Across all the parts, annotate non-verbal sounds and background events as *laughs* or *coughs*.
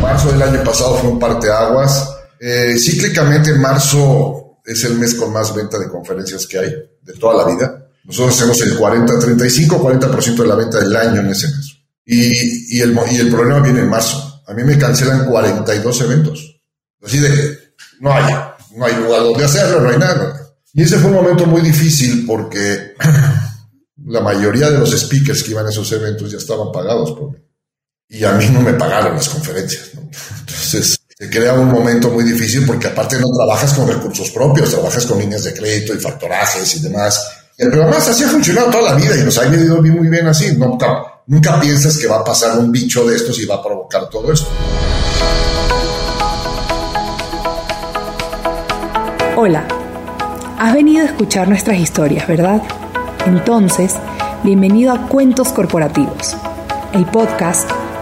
Marzo del año pasado fue un parteaguas. Eh, cíclicamente marzo es el mes con más venta de conferencias que hay de toda la vida. Nosotros hacemos el 40, 35, 40% de la venta del año en ese mes. Y, y, el, y el problema viene en marzo. A mí me cancelan 42 eventos. Así de, no hay, no hay lugar donde hacerlo, no hay nada. Y ese fue un momento muy difícil porque *clears throat* la mayoría de los speakers que iban a esos eventos ya estaban pagados por mí. Y a mí no me pagaron las conferencias. Entonces, se crea un momento muy difícil porque aparte no trabajas con recursos propios, trabajas con líneas de crédito y factorajes y demás. El programa así ha funcionado toda la vida y nos ha ido muy bien así. Nunca, nunca piensas que va a pasar un bicho de estos y va a provocar todo esto. Hola, has venido a escuchar nuestras historias, ¿verdad? Entonces, bienvenido a Cuentos Corporativos, el podcast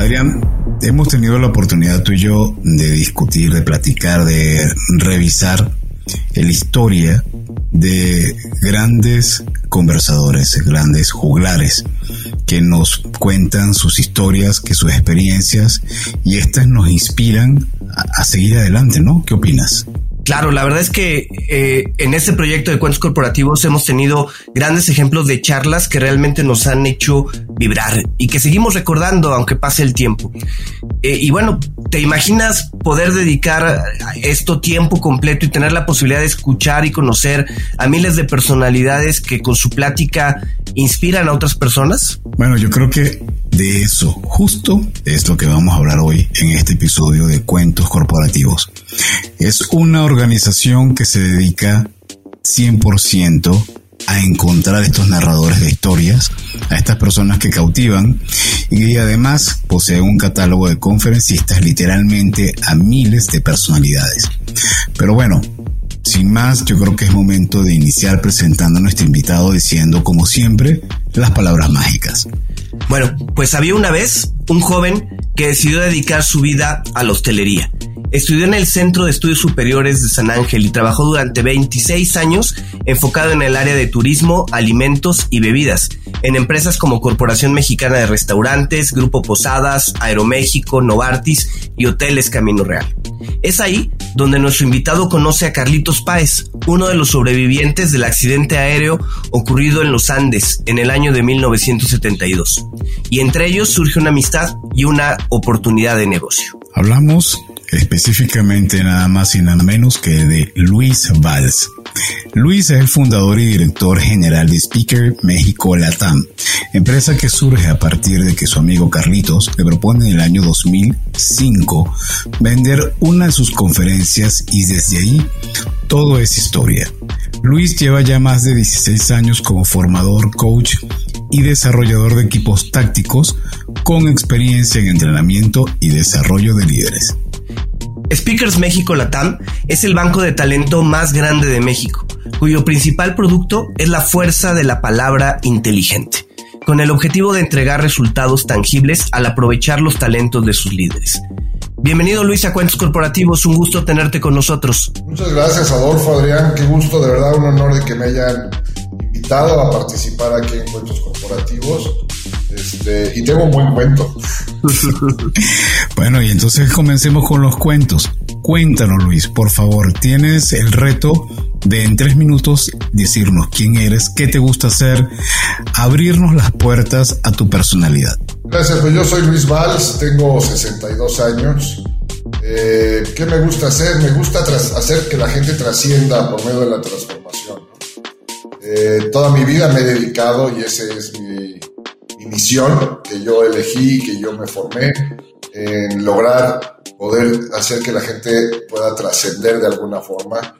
Adrián, hemos tenido la oportunidad tú y yo de discutir, de platicar, de revisar la historia de grandes conversadores, grandes juglares que nos cuentan sus historias, que sus experiencias y estas nos inspiran a, a seguir adelante, ¿no? ¿Qué opinas? Claro, la verdad es que eh, en este proyecto de cuentos corporativos hemos tenido grandes ejemplos de charlas que realmente nos han hecho vibrar y que seguimos recordando aunque pase el tiempo. Eh, y bueno, ¿te imaginas poder dedicar esto tiempo completo y tener la posibilidad de escuchar y conocer a miles de personalidades que con su plática inspiran a otras personas? Bueno, yo creo que de eso justo es lo que vamos a hablar hoy en este episodio de Cuentos Corporativos. Es una organización que se dedica 100% a encontrar estos narradores de historias, a estas personas que cautivan y además posee un catálogo de conferencistas literalmente a miles de personalidades. Pero bueno, sin más, yo creo que es momento de iniciar presentando a nuestro invitado diciendo, como siempre, las palabras mágicas. Bueno, pues había una vez un joven que decidió dedicar su vida a la hostelería. Estudió en el Centro de Estudios Superiores de San Ángel y trabajó durante 26 años enfocado en el área de turismo, alimentos y bebidas, en empresas como Corporación Mexicana de Restaurantes, Grupo Posadas, Aeroméxico, Novartis y Hoteles Camino Real. Es ahí donde nuestro invitado conoce a Carlitos Páez, uno de los sobrevivientes del accidente aéreo ocurrido en los Andes en el año de 1972. Y entre ellos surge una amistad y una oportunidad de negocio. Hablamos específicamente nada más y nada menos que de Luis Valls. Luis es el fundador y director general de Speaker México Latam, empresa que surge a partir de que su amigo Carlitos le propone en el año 2005 vender una de sus conferencias y desde ahí todo es historia. Luis lleva ya más de 16 años como formador, coach y desarrollador de equipos tácticos con experiencia en entrenamiento y desarrollo de líderes. Speakers México Latam es el banco de talento más grande de México, cuyo principal producto es la fuerza de la palabra inteligente, con el objetivo de entregar resultados tangibles al aprovechar los talentos de sus líderes. Bienvenido Luis a Cuentos Corporativos, un gusto tenerte con nosotros. Muchas gracias Adolfo, Adrián, qué gusto, de verdad un honor de que me hayan invitado a participar aquí en Cuentos Corporativos. Este, y tengo un buen cuento. *laughs* bueno, y entonces comencemos con los cuentos. Cuéntanos, Luis, por favor. Tienes el reto de en tres minutos decirnos quién eres, qué te gusta hacer, abrirnos las puertas a tu personalidad. Gracias, pues yo soy Luis Valls, tengo 62 años. Eh, ¿Qué me gusta hacer? Me gusta hacer que la gente trascienda por medio de la transformación. Eh, toda mi vida me he dedicado y ese es mi, mi misión que yo elegí, que yo me formé en lograr poder hacer que la gente pueda trascender de alguna forma.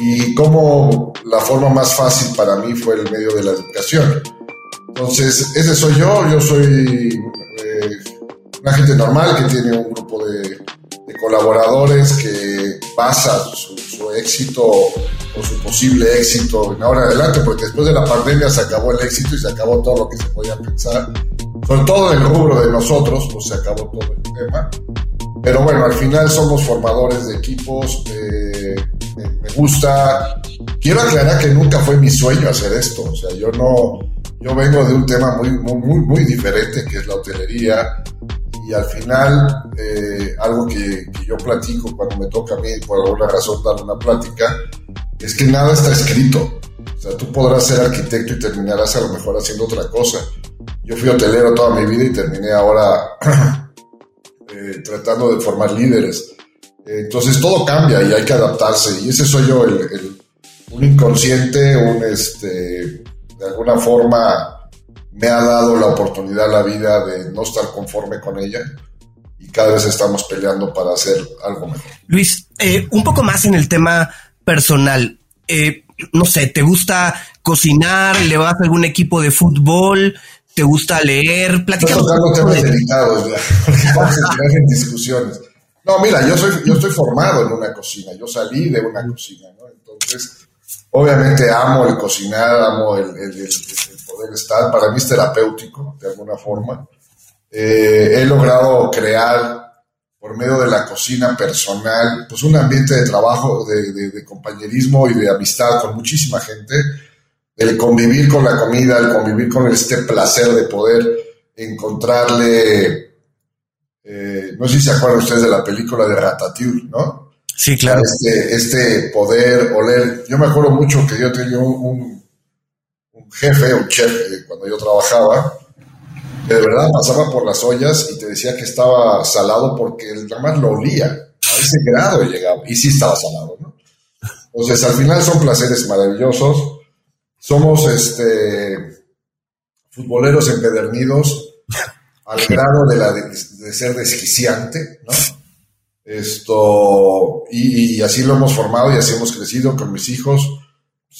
Y como la forma más fácil para mí fue el medio de la educación. Entonces, ese soy yo, yo soy eh, una gente normal que tiene un grupo de, colaboradores que basa su, éxito o su posible éxito en ahora adelante, porque después de la pandemia se acabó el éxito y se acabó todo lo que se podía pensar, sobre todo en el rubro de nosotros, pues se acabó todo el tema. Pero bueno, al final somos formadores de equipos, eh, me, gusta. Quiero aclarar que nunca fue mi sueño hacer esto, o sea, yo no, yo vengo de un tema muy, muy, muy diferente que es la hotelería y al final eh, algo que, yo platico cuando me toca a mí por alguna razón dar una plática es que nada está escrito. O sea, tú podrás ser arquitecto y terminarás a lo mejor haciendo otra cosa. Yo fui hotelero toda mi vida y terminé ahora *clears throat* eh, tratando de formar líderes. entonces todo cambia y hay que adaptarse. Y ese soy yo, el, un inconsciente, un este, de alguna forma me ha dado la oportunidad la vida de no estar conforme con ella y cada vez estamos peleando para hacer algo mejor. Luis, eh, un poco más en el tema personal. Eh, no sé, ¿te gusta cocinar? ¿Le vas a algún equipo de fútbol? ¿Te gusta leer? Platicamos. Tocando temas delicados ya, *laughs* porque vamos a entrar en discusiones. No, mira, yo soy, yo estoy formado en una cocina, yo salí de una cocina, ¿no? Entonces, obviamente amo el cocinar, amo el, el poder estar, para mí es terapéutico de alguna forma. Eh, he logrado crear por medio de la cocina personal, pues un ambiente de trabajo, de, compañerismo y de amistad con muchísima gente, el convivir con la comida, el convivir con este placer de poder encontrarle, eh, no sé si se acuerdan ustedes de la película de Ratatouille, ¿no? Sí, claro. Este, este poder oler, yo me acuerdo mucho que yo tenía un jefe, un chef, eh, cuando yo trabajaba, que de verdad pasaba por las ollas y te decía que estaba salado porque el más lo olía. A ese grado llegaba. Y sí estaba salado, ¿no? Entonces, al final son placeres maravillosos. Somos este, futboleros empedernidos al grado de, la, de, ser desquiciante, ¿no? Esto, y, y, así lo hemos formado y así hemos crecido con mis hijos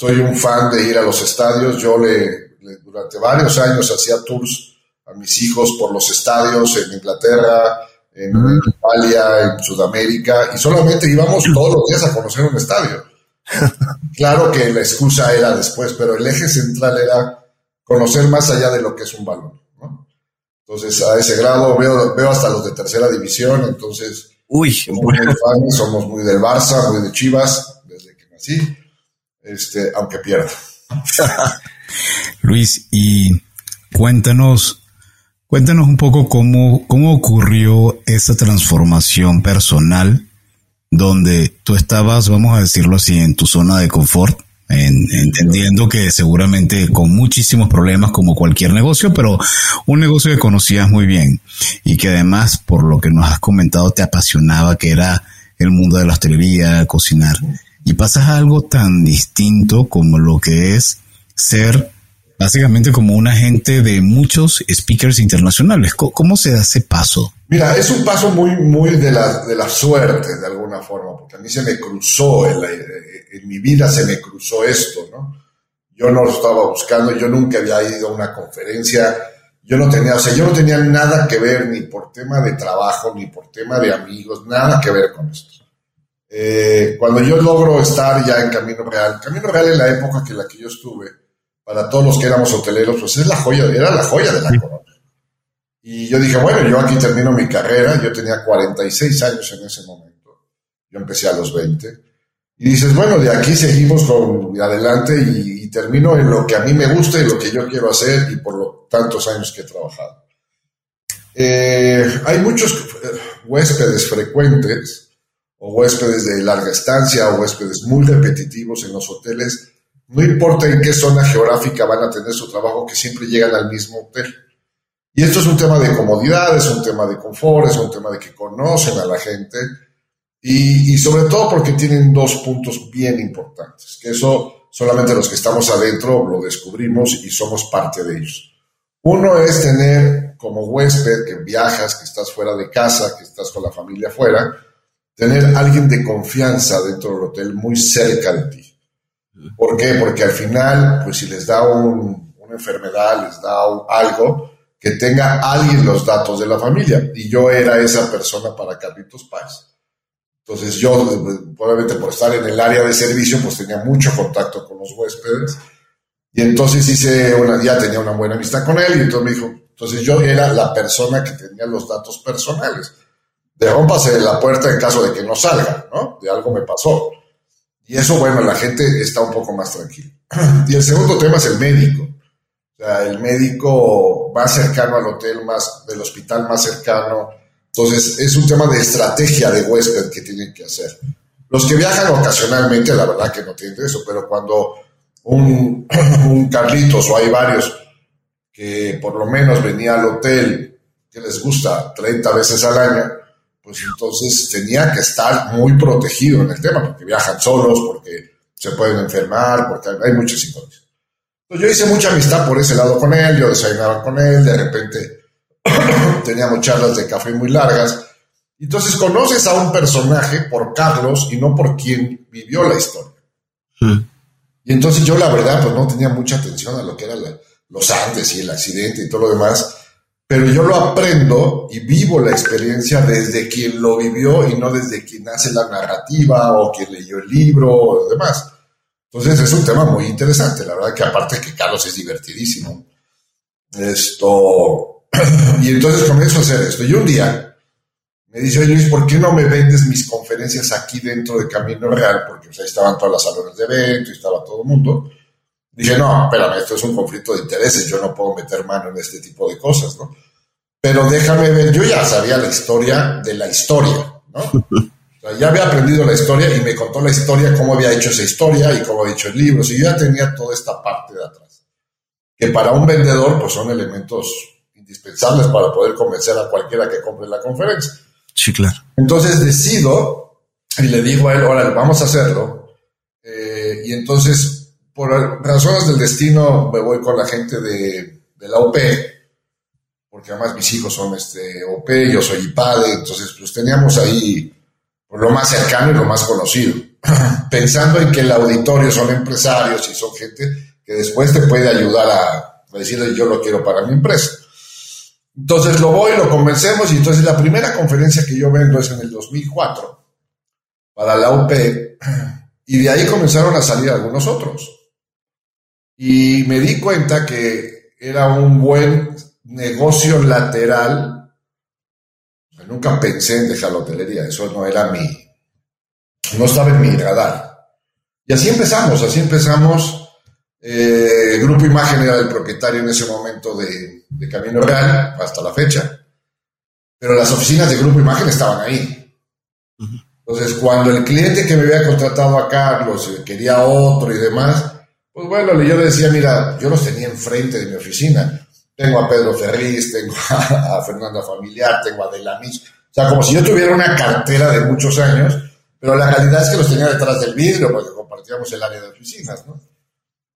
soy un fan de ir a los estadios. Yo le, durante varios años hacía tours a mis hijos por los estadios en Inglaterra, en Italia, en Sudamérica, y solamente íbamos todos los días a conocer un estadio. *laughs* claro que la excusa era después, pero el eje central era conocer más allá de lo que es un balón. Entonces, a ese grado veo, veo hasta los de tercera división, entonces Uy, somos muy, fans, somos muy del Barça, muy de Chivas, desde que nací este, aunque pierda. Luis, y cuéntanos, cuéntanos un poco cómo, cómo ocurrió esa transformación personal donde tú estabas, vamos a decirlo así, en tu zona de confort, entendiendo que seguramente con muchísimos problemas como cualquier negocio, pero un negocio que conocías muy bien y que además, por lo que nos has comentado, te apasionaba, que era el mundo de la hostelería, cocinar y pasas a algo tan distinto como lo que es ser básicamente como un agente de muchos speakers internacionales. ¿Cómo, se da ese paso? Mira, es un paso muy, muy de la, de la suerte, de alguna forma, porque a mí se me cruzó, en, en mi vida se me cruzó esto, ¿no? Yo no lo estaba buscando, yo nunca había ido a una conferencia, yo no tenía, o sea, yo no tenía nada que ver ni por tema de trabajo, ni por tema de amigos, nada que ver con esto. Eh, cuando yo logro estar ya en Camino Real, Camino Real en la época que la que yo estuve, para todos los que éramos hoteleros, pues es la joya, era la joya de la corona. Y yo dije, bueno, yo aquí termino mi carrera, yo tenía 46 años en ese momento, yo empecé a los 20, y dices, bueno, de aquí seguimos con adelante y, termino en lo que a mí me gusta y lo que yo quiero hacer y por los tantos años que he trabajado. Eh, hay muchos eh, huéspedes frecuentes o huéspedes de larga estancia o huéspedes muy repetitivos en los hoteles, no importa en qué zona geográfica van a tener su trabajo, que siempre llegan al mismo hotel. Y esto es un tema de comodidad, es un tema de confort, es un tema de que conocen a la gente y, sobre todo porque tienen dos puntos bien importantes, que eso solamente los que estamos adentro lo descubrimos y somos parte de ellos. Uno es tener como huésped que viajas, que estás fuera de casa, que estás con la familia afuera, tener alguien de confianza dentro del hotel muy cerca de ti. ¿Por qué? Porque al final, pues si les da una enfermedad, les da algo, que tenga alguien los datos de la familia. Y yo era esa persona para Carlitos Paz. Entonces yo, probablemente por estar en el área de servicio, pues tenía mucho contacto con los huéspedes. Y entonces hice una, ya tenía una buena amistad con él y entonces me dijo, entonces yo era la persona que tenía los datos personales. De la puerta en caso de que no salga, ¿no? De algo me pasó. Y eso, bueno, la gente está un poco más tranquila. *clears throat* Y el segundo tema es el médico. O sea, el médico más cercano al hotel, más del hospital más cercano. Entonces, es un tema de estrategia de huésped que tienen que hacer. Los que viajan ocasionalmente, la verdad que no tienen eso, pero cuando un, *clears throat* un Carlitos o hay varios que por lo menos venía al hotel que les gusta 30 veces al año, pues entonces tenía que estar muy protegido en el tema, porque viajan solos, porque se pueden enfermar, porque hay muchas. Entonces yo hice mucha amistad por ese lado con él, yo desayunaba con él, de repente *clears throat* teníamos charlas de café muy largas. Entonces conoces a un personaje por Carlos y no por quien vivió la historia. Hmm. Y entonces yo la verdad pues no tenía mucha atención a lo que eran los Andes y el accidente y todo lo demás pero yo lo aprendo y vivo la experiencia desde quien lo vivió y no desde quien hace la narrativa o quien leyó el libro o demás. Entonces es un tema muy interesante, la verdad que aparte que Carlos es divertidísimo. Esto, *clears throat* y entonces comienzo a hacer esto. Y un día me dice, Luis, ¿por qué no me vendes mis conferencias aquí dentro de Camino Real? Porque ahí estaban todas las salones de evento y estaba todo el mundo. Dije, no, espérame, esto es un conflicto de intereses, yo no puedo meter mano en este tipo de cosas, ¿no? Pero déjame ver, yo ya sabía la historia de la historia, ¿no? *laughs* O sea, ya había aprendido la historia y me contó la historia, cómo había hecho esa historia y cómo había hecho el libro. Y yo ya tenía toda esta parte de atrás. Que para un vendedor, pues son elementos indispensables para poder convencer a cualquiera que compre la conferencia. Sí, claro. Entonces decido y le digo a él, órale, vamos a hacerlo. Eh, y entonces por razones del destino me voy con la gente de, la OP, porque además mis hijos son este, OP, yo soy IPADE, entonces pues teníamos ahí por lo más cercano y lo más conocido, *clears throat* pensando en que el auditorio son empresarios y son gente que después te puede ayudar a, a decirle yo lo quiero para mi empresa. Entonces lo voy, lo convencemos y entonces la primera conferencia que yo vendo es en el 2004 para la UP *clears throat* y de ahí comenzaron a salir algunos otros. Y me di cuenta que era un buen negocio lateral. nunca pensé en dejar la hotelería, eso no era mi, no estaba en mi radar. Y así empezamos, así empezamos. Eh, Grupo Imagen era el propietario en ese momento de, Camino Real, hasta la fecha. Pero las oficinas de Grupo Imagen estaban ahí. Entonces, cuando el cliente que me había contratado a Carlos quería otro y demás, pues bueno, yo le decía, mira, yo los tenía enfrente de mi oficina. Tengo a Pedro Ferriz, tengo *laughs* a, Fernanda Familiar, tengo a Delamis. O sea, como si yo tuviera una cartera de muchos años, pero la realidad es que los tenía detrás del vidrio porque compartíamos el área de oficinas, ¿no?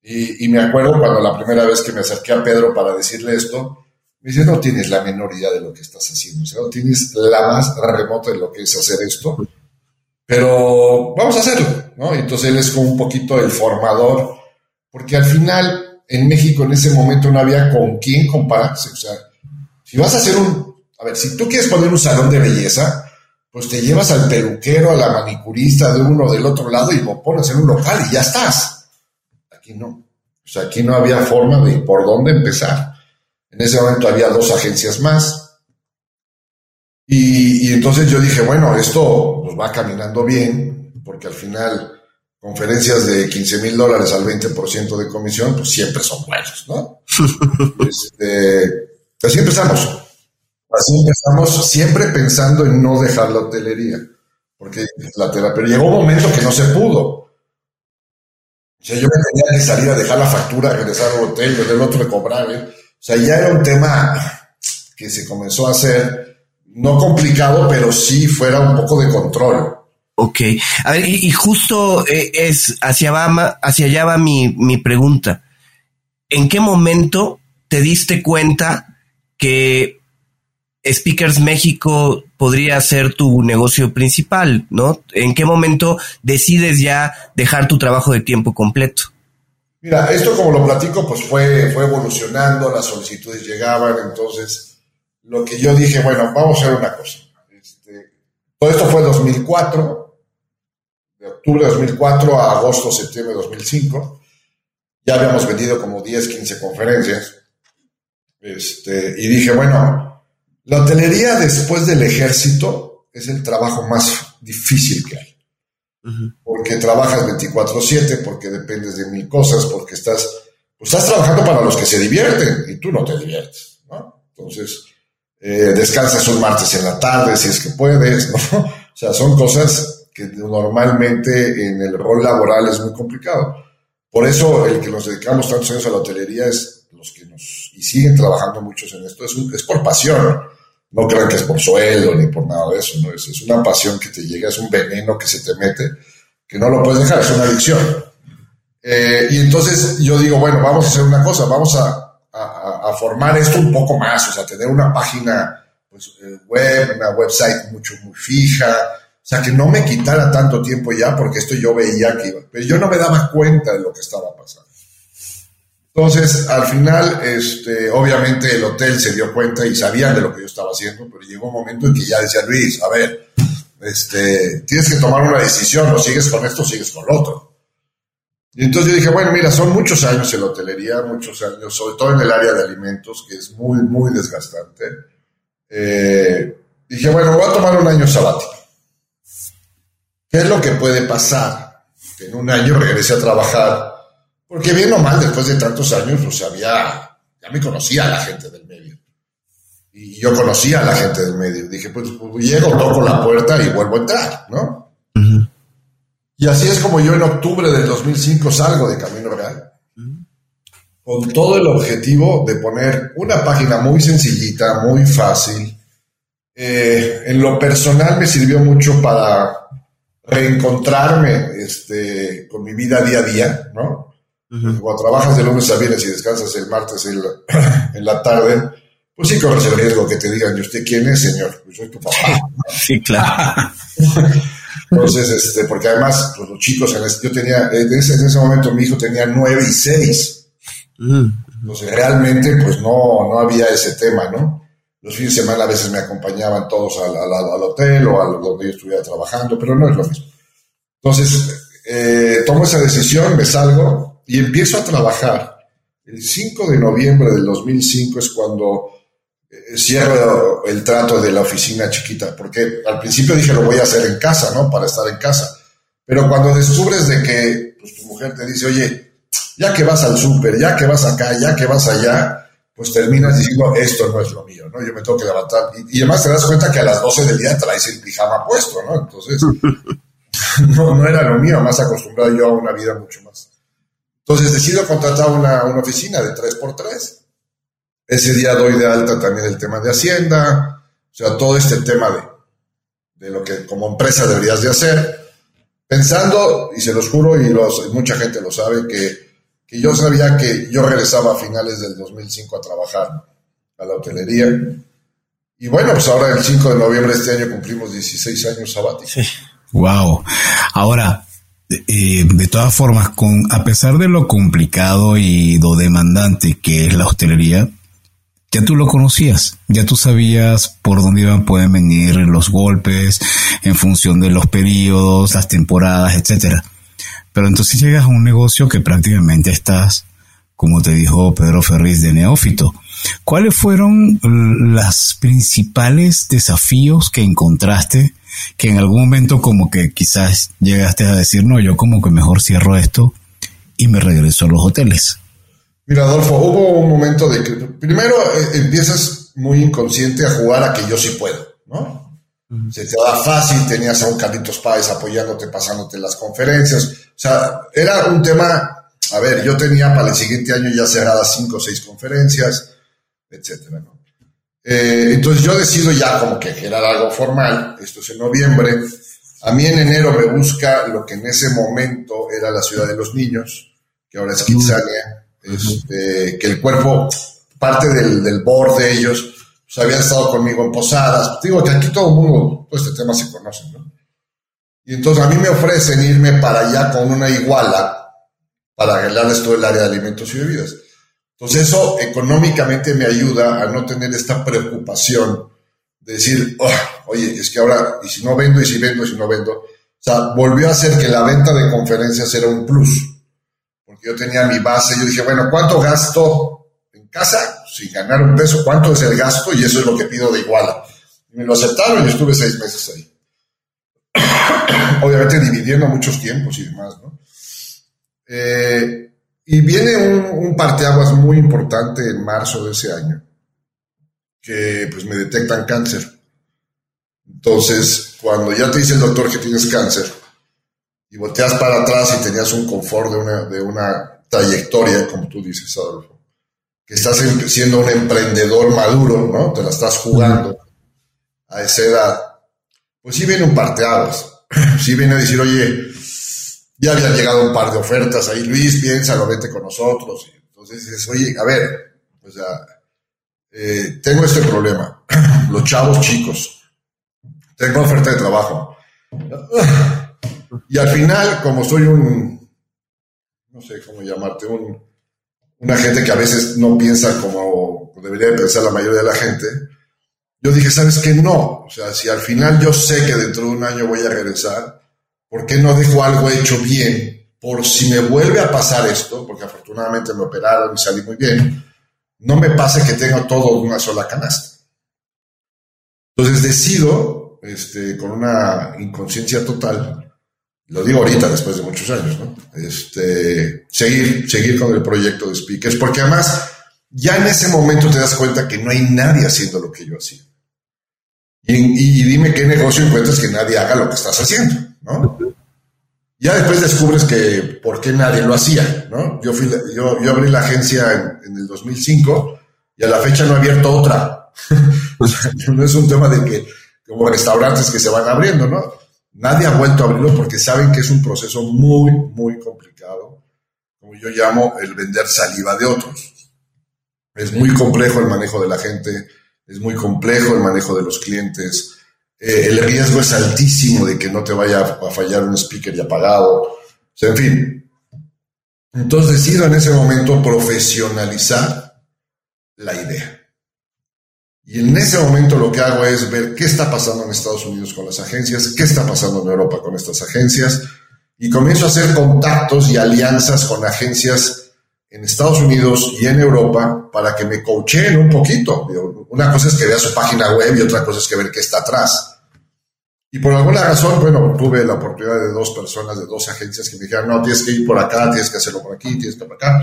Y, me acuerdo cuando la primera vez que me acerqué a Pedro para decirle esto, me dice, no tienes la menor de lo que estás haciendo, o sea, no tienes la más remota de lo que es hacer esto, pero vamos a hacerlo, ¿no? Entonces él es como un poquito el formador porque al final en México en ese momento no había con quién compararse. O sea, si vas a hacer un, a ver, si tú quieres poner un salón de belleza, pues te llevas al peluquero, a la manicurista de uno del otro lado y lo pones en un local y ya estás. Aquí no. O sea, aquí no había forma de por dónde empezar. En ese momento había dos agencias más. Y, y entonces yo dije, bueno, esto nos va caminando bien, porque al final conferencias de 15 mil dólares al 20% de comisión, pues siempre son buenos, ¿no? *laughs* este, así empezamos. Así empezamos, siempre pensando en no dejar la hotelería. Porque la pero llegó un momento que no se pudo. O sea, yo me tenía que salir a dejar la factura, regresar al hotel, y el otro le cobrar. ¿eh? O sea, ya era un tema que se comenzó a hacer, no complicado, pero sí fuera un poco de control. Ok. A ver, y, justo eh, es hacia, hacia allá va mi, mi pregunta. ¿En qué momento te diste cuenta que Speakers México podría ser tu negocio principal, ¿no? ¿En qué momento decides ya dejar tu trabajo de tiempo completo? Mira, esto como lo platico, pues fue, fue evolucionando, las solicitudes llegaban, entonces lo que yo dije, bueno, vamos a hacer una cosa. Este, todo esto fue en 2004, de octubre de 2004 a agosto, septiembre de 2005. Ya habíamos vendido como 10, 15 conferencias. Este, y dije, bueno, la hotelería después del ejército es el trabajo más difícil que hay porque trabajas 24/7, porque dependes de mil cosas, porque estás, pues estás trabajando para los que se divierten y tú no te diviertes, ¿no? Entonces, eh, descansas un martes en la tarde si es que puedes, ¿no? *laughs* O sea, son cosas que normalmente en el rol laboral es muy complicado. Por eso el que nos dedicamos tantos años a la hotelería es los que nos y siguen trabajando muchos en esto es, es por pasión. No crean que es por sueldo ni por nada de eso, ¿no? Es, es, una pasión que te llega, es un veneno que se te mete, que no lo puedes dejar, es una adicción. Eh, y entonces yo digo, bueno, vamos a hacer una cosa, vamos a, a, formar esto un poco más, o sea, tener una página pues, eh, web, una website mucho, muy fija, o sea, que no me quitara tanto tiempo ya, porque esto yo veía que iba, pero yo no me daba cuenta de lo que estaba pasando. Entonces, al final, este, obviamente el hotel se dio cuenta y sabían de lo que yo estaba haciendo, pero llegó un momento en que ya decía Luis, a ver, este, tienes que tomar una decisión, o sigues con esto o sigues con lo otro. Y entonces yo dije, bueno, mira, son muchos años en la hotelería, muchos años, sobre todo en el área de alimentos, que es muy, muy desgastante. Eh, dije, bueno, voy a tomar un año sabático. ¿Qué es lo que puede pasar? Que en un año regrese a trabajar porque bien o mal, después de tantos años, pues había, ya me conocía a la gente del medio. Y yo conocía a la gente del medio. Dije, pues, pues llego, toco la puerta y vuelvo a entrar, ¿no? Uh -huh. Y así es como yo en octubre del 2005 salgo de Camino Real. Uh -huh. Con todo el objetivo de poner una página muy sencillita, muy fácil. Eh, en lo personal me sirvió mucho para reencontrarme este, con mi vida día a día, ¿no? Uh -huh. Cuando trabajas de lunes a viernes y descansas el martes en la, *clears throat* en la tarde, pues sí corres el riesgo que te digan, ¿y usted quién es, señor? Pues soy tu papá. *laughs* Sí, claro. *laughs* Entonces, este, porque además, pues los chicos, en ese, yo tenía, en ese, en ese, momento mi hijo tenía nueve y seis. Uh -huh. Entonces, realmente, pues no, no había ese tema, ¿no? Los fines de semana a veces me acompañaban todos al, al, al hotel o a donde yo estuviera trabajando, pero no es lo mismo. Entonces, eh, tomo esa decisión, me salgo y empiezo a trabajar. El 5 de noviembre del 2005 es cuando eh, cierro el trato de la oficina chiquita, porque al principio dije lo voy a hacer en casa, ¿no? Para estar en casa. Pero cuando descubres de que pues, tu mujer te dice, oye, ya que vas al súper, ya que vas acá, ya que vas allá, pues terminas diciendo, esto no es lo mío, ¿no? Yo me tengo que levantar. Y, y además te das cuenta que a las 12 del día traes el pijama puesto, ¿no? Entonces, *laughs* no, no era lo mío, más acostumbrado yo a una vida mucho más. Entonces decido contratar una, una oficina de 3x3. Ese día doy de alta también el tema de Hacienda, o sea, todo este tema de, de lo que como empresa deberías de hacer, pensando, y se los juro, y los, mucha gente lo sabe, que, que yo sabía que yo regresaba a finales del 2005 a trabajar a la hotelería. Y bueno, pues ahora el 5 de noviembre de este año cumplimos 16 años sabáticos. Wow. Ahora, eh, de todas formas, con, a pesar de lo complicado y lo demandante que es la hostelería, ya tú lo conocías, ya tú sabías por dónde iban, pueden venir los golpes en función de los periodos, las temporadas, etcétera. Pero entonces llegas a un negocio que prácticamente estás, como te dijo Pedro Ferriz, de neófito. ¿Cuáles fueron los principales desafíos que encontraste? que en algún momento como que quizás llegaste a decir, no, yo como que mejor cierro esto y me regreso a los hoteles? Mira, Adolfo, hubo un momento de que primero eh, empiezas muy inconsciente a jugar a que yo sí puedo, ¿no? Uh -huh. Se te da fácil, tenías a un Carlitos Páez apoyándote, pasándote las conferencias. O sea, era un tema, a ver, yo tenía para el siguiente año ya cerradas cinco o seis conferencias, etcétera, ¿no? Eh, entonces yo decido ya como que generar algo formal, esto es en noviembre. A mí en enero me busca lo que en ese momento era la ciudad de los niños, que ahora es Kitsania, este, que el cuerpo, parte del, del board de ellos, pues habían estado conmigo en posadas. Digo que aquí todo el mundo, todo este tema se conoce, ¿no? Y entonces a mí me ofrecen irme para allá con una iguala para arreglarles todo el área de alimentos y bebidas. Entonces eso económicamente me ayuda a no tener esta preocupación de decir, oh, oye, es que ahora, y si no vendo, y si vendo, y si no vendo. O sea, volvió a ser que la venta de conferencias era un plus. Porque yo tenía mi base, yo dije, bueno, ¿cuánto gasto en casa sin ganar un peso? ¿Cuánto es el gasto? Y eso es lo que pido de Iguala. Y me lo aceptaron y estuve seis meses ahí. *coughs* Obviamente dividiendo muchos tiempos y demás, ¿no? Eh, y viene un, un, parteaguas muy importante en marzo de ese año, que pues me detectan cáncer. Entonces, cuando ya te dice el doctor que tienes cáncer y volteas para atrás y tenías un confort de una, de una trayectoria, como tú dices, Adolfo, que estás em, siendo un emprendedor maduro, ¿no? Te la estás jugando a esa edad, pues sí viene un parteaguas. *clears throat* Sí viene a decir, oye, ya habían llegado un par de ofertas ahí, Luis, piénsalo, vete con nosotros. Y entonces dices, oye, a ver, o sea, eh, tengo este problema, *clears throat* los chavos chicos, tengo oferta de trabajo. *clears throat* Y al final, como soy un, no sé cómo llamarte, un, una gente que a veces no piensa como debería pensar la mayoría de la gente, yo dije, ¿sabes qué? No. O sea, si al final yo sé que dentro de un año voy a regresar, ¿Por qué no dejo algo hecho bien? Por si me vuelve a pasar esto, porque afortunadamente me operaron y salí muy bien, no me pase que tenga todo una sola canasta. Entonces decido, este, con una inconsciencia total, lo digo ahorita después de muchos años, ¿no? Este, seguir, seguir con el proyecto de speakers, porque además ya en ese momento te das cuenta que no hay nadie haciendo lo que yo hacía. Y, dime qué negocio encuentras que nadie haga lo que estás haciendo. ¿no? Ya después descubres que por qué nadie lo hacía, ¿no? Yo, fui, yo, yo abrí la agencia en, el 2005 y a la fecha no he abierto otra. *laughs* no es un tema de que, como restaurantes que se van abriendo, ¿no? Nadie ha vuelto a abrirlo porque saben que es un proceso muy, muy complicado, como yo llamo el vender saliva de otros. Es muy complejo el manejo de la gente, es muy complejo el manejo de los clientes, eh, el riesgo es altísimo de que no te vaya a fallar un speaker ya apagado. O sea, en fin. Entonces decido en ese momento profesionalizar la idea. Y en ese momento lo que hago es ver qué está pasando en Estados Unidos con las agencias, qué está pasando en Europa con estas agencias, y comienzo a hacer contactos y alianzas con agencias en Estados Unidos y en Europa para que me coacheen un poquito. Una cosa es que vea su página web y otra cosa es que ver qué está atrás. Y por alguna razón, bueno, tuve la oportunidad de dos personas, de dos agencias que me dijeron, no, tienes que ir por acá, tienes que hacerlo por aquí, tienes que ir por acá.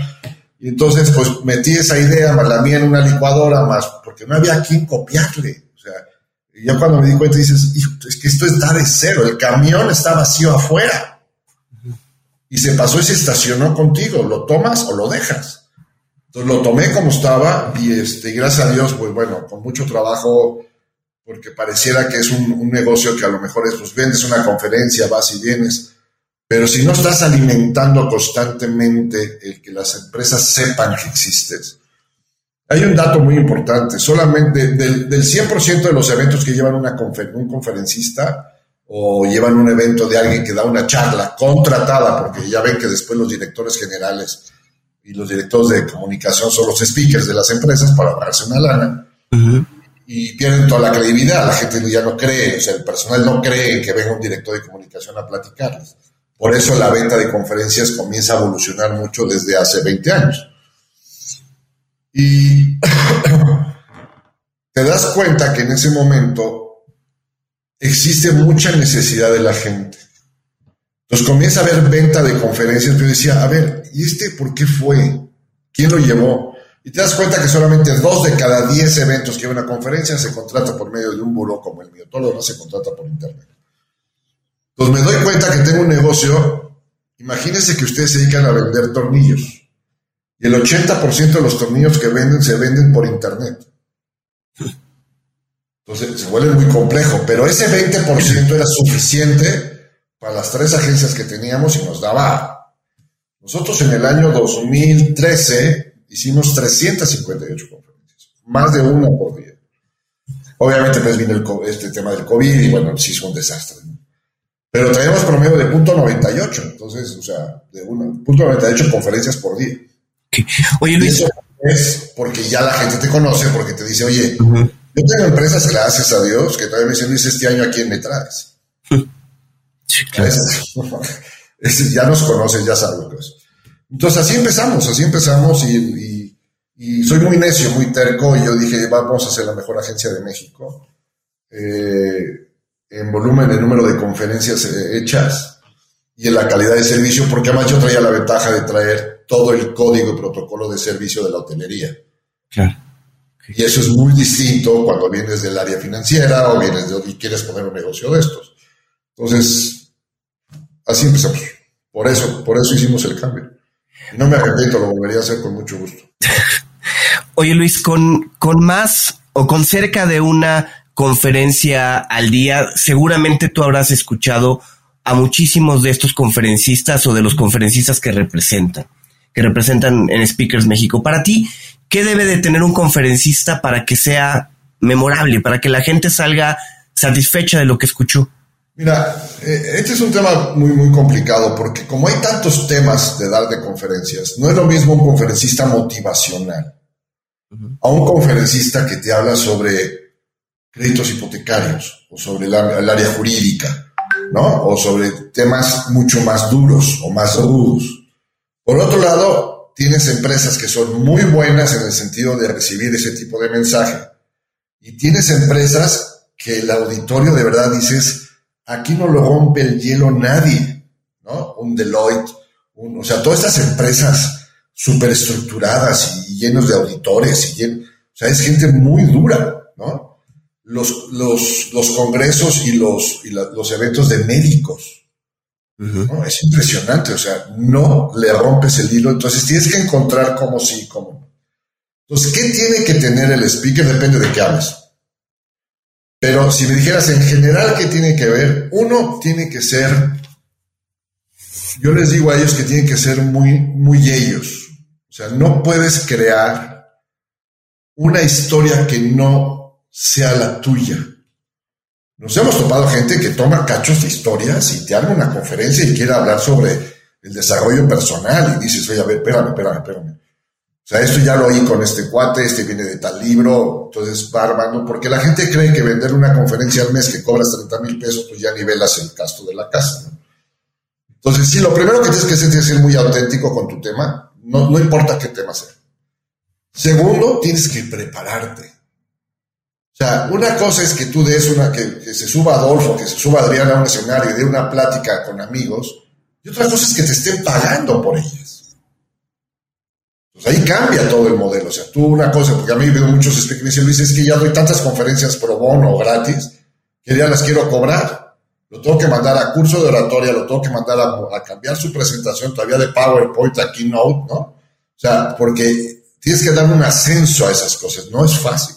Y entonces, pues metí esa idea, más la mía en una licuadora, más, porque no había a quién copiarle. O sea, y cuando me di cuenta dices, es que esto está de cero, el camión está vacío afuera. Y se pasó y se estacionó contigo, ¿lo tomas o lo dejas? Entonces lo tomé como estaba y este, gracias a Dios, pues bueno, con mucho trabajo, porque pareciera que es un, negocio que a lo mejor es, pues vendes una conferencia, vas y vienes, pero si no estás alimentando constantemente el que las empresas sepan que existes. Hay un dato muy importante, solamente del, del 100% de los eventos que llevan una un conferencista o llevan un evento de alguien que da una charla contratada, porque ya ven que después los directores generales y los directores de comunicación son los speakers de las empresas para ahorrarse una lana. Y pierden toda la credibilidad, la gente ya no cree, o sea, el personal no cree que venga un director de comunicación a platicarles. Por eso la venta de conferencias comienza a evolucionar mucho desde hace 20 años. Y *coughs* te das cuenta que en ese momento existe mucha necesidad de la gente. Entonces comienza a haber venta de conferencias, pero decía, a ver, ¿y este por qué fue? ¿Quién lo llevó? Y te das cuenta que solamente dos de cada diez eventos que hay una conferencia se contrata por medio de un buró como el mío, todo lo demás se contrata por internet. Entonces me doy cuenta que tengo un negocio, imagínense que ustedes se dedican a vender tornillos y el 80% de los tornillos que venden se venden por internet. Entonces se vuelve muy complejo, pero ese 20% era suficiente para las tres agencias que teníamos y nos daba. Nosotros en el año 2013 hicimos 358 conferencias, más de una por día. Obviamente pues vino este tema del COVID y bueno, sí hizo un desastre. Pero traíamos promedio de punto 98, entonces, o sea, de uno, punto 98 conferencias por día. Oye, Luis. eso es porque ya la gente te conoce, porque te dice, oye, yo tengo empresas, gracias a Dios, que todavía me dicen, Luis, este año a quién me traes. Sí, claro. *laughs* ya nos conoces, ya sabes lo que es. Entonces así empezamos, así empezamos y, y, y, soy muy necio, muy terco y yo dije, vamos a ser la mejor agencia de México. Eh, en volumen, en número de conferencias eh, hechas y en la calidad de servicio, porque además yo traía la ventaja de traer todo el código y protocolo de servicio de la hotelería. Claro. Y eso es muy distinto cuando vienes del área financiera o vienes de, y quieres poner un negocio de estos. Entonces, así empezamos. Por eso, por eso hicimos el cambio. Y no me arrepiento, lo volvería a hacer con mucho gusto. *laughs* Oye Luis, con, con más o con cerca de una conferencia al día, seguramente tú habrás escuchado a muchísimos de estos conferencistas o de los conferencistas que representan, que representan en Speakers México. Para ti, ¿qué debe de tener un conferencista para que sea memorable, para que la gente salga satisfecha de lo que escuchó? Mira, eh, este es un tema muy, muy complicado porque como hay tantos temas de dar de conferencias, no es lo mismo un conferencista motivacional a un conferencista que te habla sobre créditos hipotecarios o sobre el área jurídica, ¿no? O sobre temas mucho más duros o más rudos. Por otro lado, tienes empresas que son muy buenas en el sentido de recibir ese tipo de mensaje. Y tienes empresas que el auditorio de verdad dices, aquí no lo rompe el hielo nadie, ¿no? Un Deloitte, un, o sea, todas estas empresas súper estructuradas y llenos de auditores, y o sea, es gente muy dura, ¿no? Los, los, los congresos y, los, y los eventos de médicos. ¿no? Es impresionante, o sea, no le rompes el hilo, entonces tienes que encontrar cómo sí, cómo no. Entonces, ¿qué tiene que tener el speaker? Depende de qué hables. Pero si me dijeras en general qué tiene que ver, uno tiene que ser, yo les digo a ellos que tienen que ser muy, muy ellos. O sea, no puedes crear una historia que no sea la tuya. Nos hemos topado gente que toma cachos de historias y te arma una conferencia y quiere hablar sobre el desarrollo personal y dices, oye, a ver, espérame, espérame, espérame. O sea, esto ya lo oí con este cuate, este viene de tal libro, entonces va armando, porque la gente cree que vender una conferencia al mes que cobras 30 mil pesos, pues ya nivelas el gasto de la casa. Entonces, sí, lo primero que tienes que hacer es ser muy auténtico con tu tema, no, no importa qué tema sea. Segundo, tienes que prepararte. O sea, una cosa es que tú des una, que, se suba Adolfo, que se suba Adrián a un escenario y dé una plática con amigos, y otra cosa es que te estén pagando por ellas. Pues ahí cambia todo el modelo. O sea, tú una cosa, porque a mí habido muchos que dicen, Luis, es que ya doy tantas conferencias pro bono gratis, que ya las quiero cobrar. Lo tengo que mandar a curso de oratoria, lo tengo que mandar a, a cambiar su presentación todavía de PowerPoint a Keynote, ¿no? O sea, porque tienes que dar un ascenso a esas cosas, no es fácil.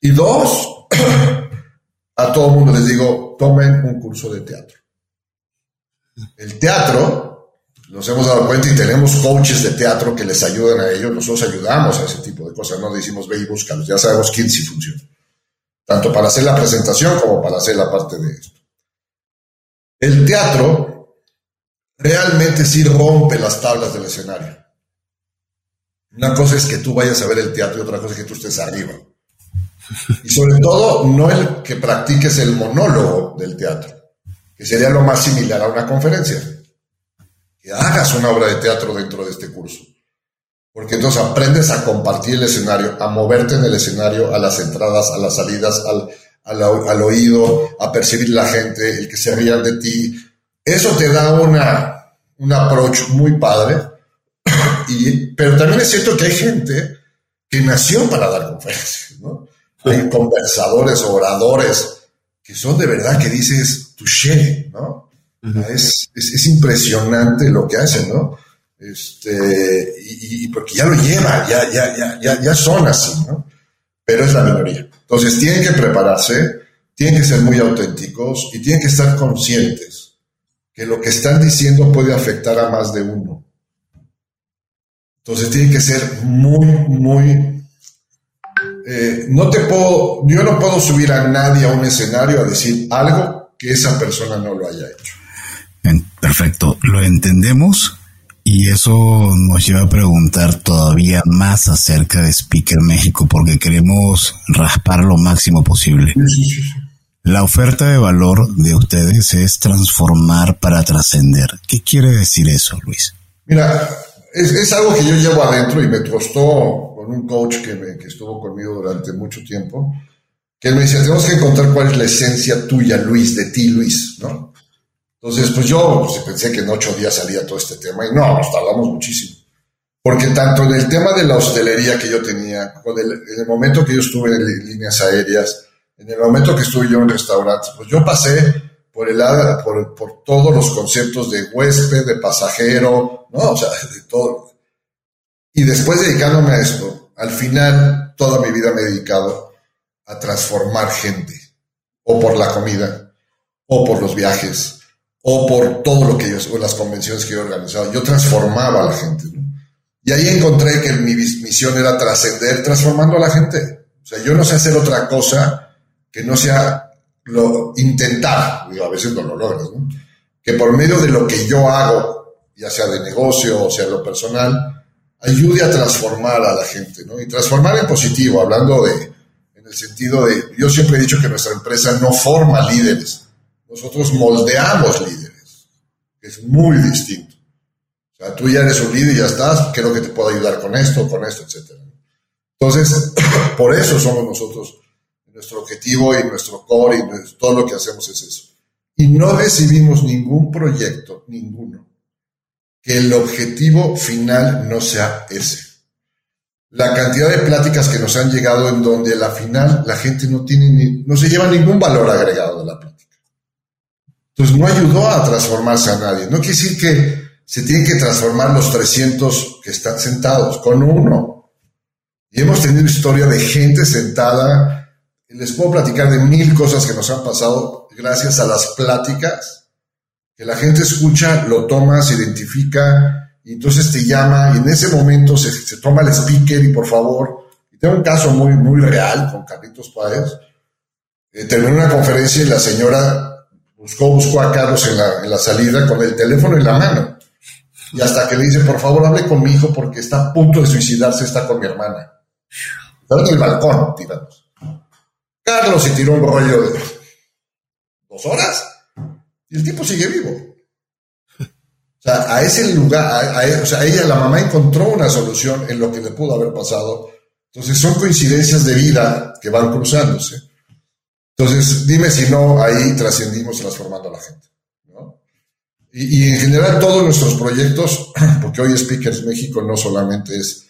Y dos, *clears throat* a todo el mundo les digo, tomen un curso de teatro. El teatro, nos hemos dado cuenta y tenemos coaches de teatro que les ayudan a ellos, nosotros ayudamos a ese tipo de cosas, no decimos ve y búscalos, ya sabemos quién sí funciona, tanto para hacer la presentación como para hacer la parte de esto. El teatro realmente sí rompe las tablas del escenario. Una cosa es que tú vayas a ver el teatro y otra cosa es que tú estés arriba. Y sobre todo, no el que practiques el monólogo del teatro, que sería lo más similar a una conferencia. Que hagas una obra de teatro dentro de este curso. Porque entonces aprendes a compartir el escenario, a moverte en el escenario, a las entradas, a las salidas, al, al, oído, a percibir la gente, el que se rían de ti. Eso te da una, un approach muy padre. *coughs* Y, pero también es cierto que hay gente que nació para dar conferencias, ¿no? Hay conversadores, oradores, que son de verdad que dices, touché, ¿no? es, es, impresionante lo que hacen, ¿no? Este, y, porque ya lo lleva, ya, ya, ya, ya, ya son así, ¿no? Pero es la minoría. Entonces tienen que prepararse, tienen que ser muy auténticos y tienen que estar conscientes que lo que están diciendo puede afectar a más de uno. Entonces tienen que ser muy, muy eh, no te puedo, yo no puedo subir a nadie a un escenario a decir algo que esa persona no lo haya hecho. Perfecto, lo entendemos y eso nos lleva a preguntar todavía más acerca de Speaker México porque queremos raspar lo máximo posible. La oferta de valor de ustedes es transformar para trascender. ¿Qué quiere decir eso, Luis? Mira, es, algo que yo llevo adentro y me costó con un coach que, estuvo conmigo durante mucho tiempo, que él me decía, tenemos que encontrar cuál es la esencia tuya, Luis, de ti, Luis, ¿no? Entonces, pues yo pues, pensé que en ocho días salía todo este tema y no, nos tardamos muchísimo. Porque tanto en el tema de la hostelería que yo tenía, en el momento que yo estuve en líneas aéreas, en el momento que estuve yo en restaurantes, pues yo pasé por, el, por, por todos los conceptos de huésped, de pasajero, ¿no? O sea, de todo. Y después dedicándome a esto, al final toda mi vida me he dedicado a transformar gente, o por la comida, o por los viajes, o por todo lo que yo, o las convenciones que he organizado. Yo transformaba a la gente. Y ahí encontré que mi misión era trascender transformando a la gente. O sea, yo no sé hacer otra cosa que no sea lo intentar, digo, a veces no lo logras, que por medio de lo que yo hago, ya sea de negocio o sea lo personal, ayude a transformar a la gente, ¿no? Y transformar en positivo, hablando de, en el sentido de, yo siempre he dicho que nuestra empresa no forma líderes, nosotros moldeamos líderes, es muy distinto. O sea, tú ya eres un líder y ya estás, creo que te puedo ayudar con esto, con esto, etc. Entonces, *clears throat* por eso somos nosotros, nuestro objetivo y nuestro core y todo lo que hacemos es eso. Y no recibimos ningún proyecto, ninguno, que el objetivo final no sea ese. La cantidad de pláticas que nos han llegado en donde la final la gente no tiene ni, no se lleva ningún valor agregado de la plática. Entonces no ayudó a transformarse a nadie. No quiere decir que se tienen que transformar los 300 que están sentados, con uno. Y hemos tenido historia de gente sentada. Les puedo platicar de mil cosas que nos han pasado gracias a las pláticas, que la gente escucha, lo toma, se identifica, y entonces te llama, y en ese momento se, toma el speaker y por favor, y tengo un caso muy, muy real con Carlitos Páez, eh, terminó una conferencia y la señora buscó, buscó a Carlos en la, en la salida con el teléfono en la mano. Y hasta que le dice, por favor, hable con mi hijo porque está a punto de suicidarse, está con mi hermana. Está en el balcón, tiramos. Carlos se tiró un rollo de dos horas y el tipo sigue vivo. O sea, a ese lugar, o sea, ella, la mamá, encontró una solución en lo que le pudo haber pasado. Entonces son coincidencias de vida que van cruzándose. Entonces, dime si no, ahí trascendimos transformando a la gente. ¿no? Y, en general todos nuestros proyectos, *clears throat* porque hoy Speakers México no solamente es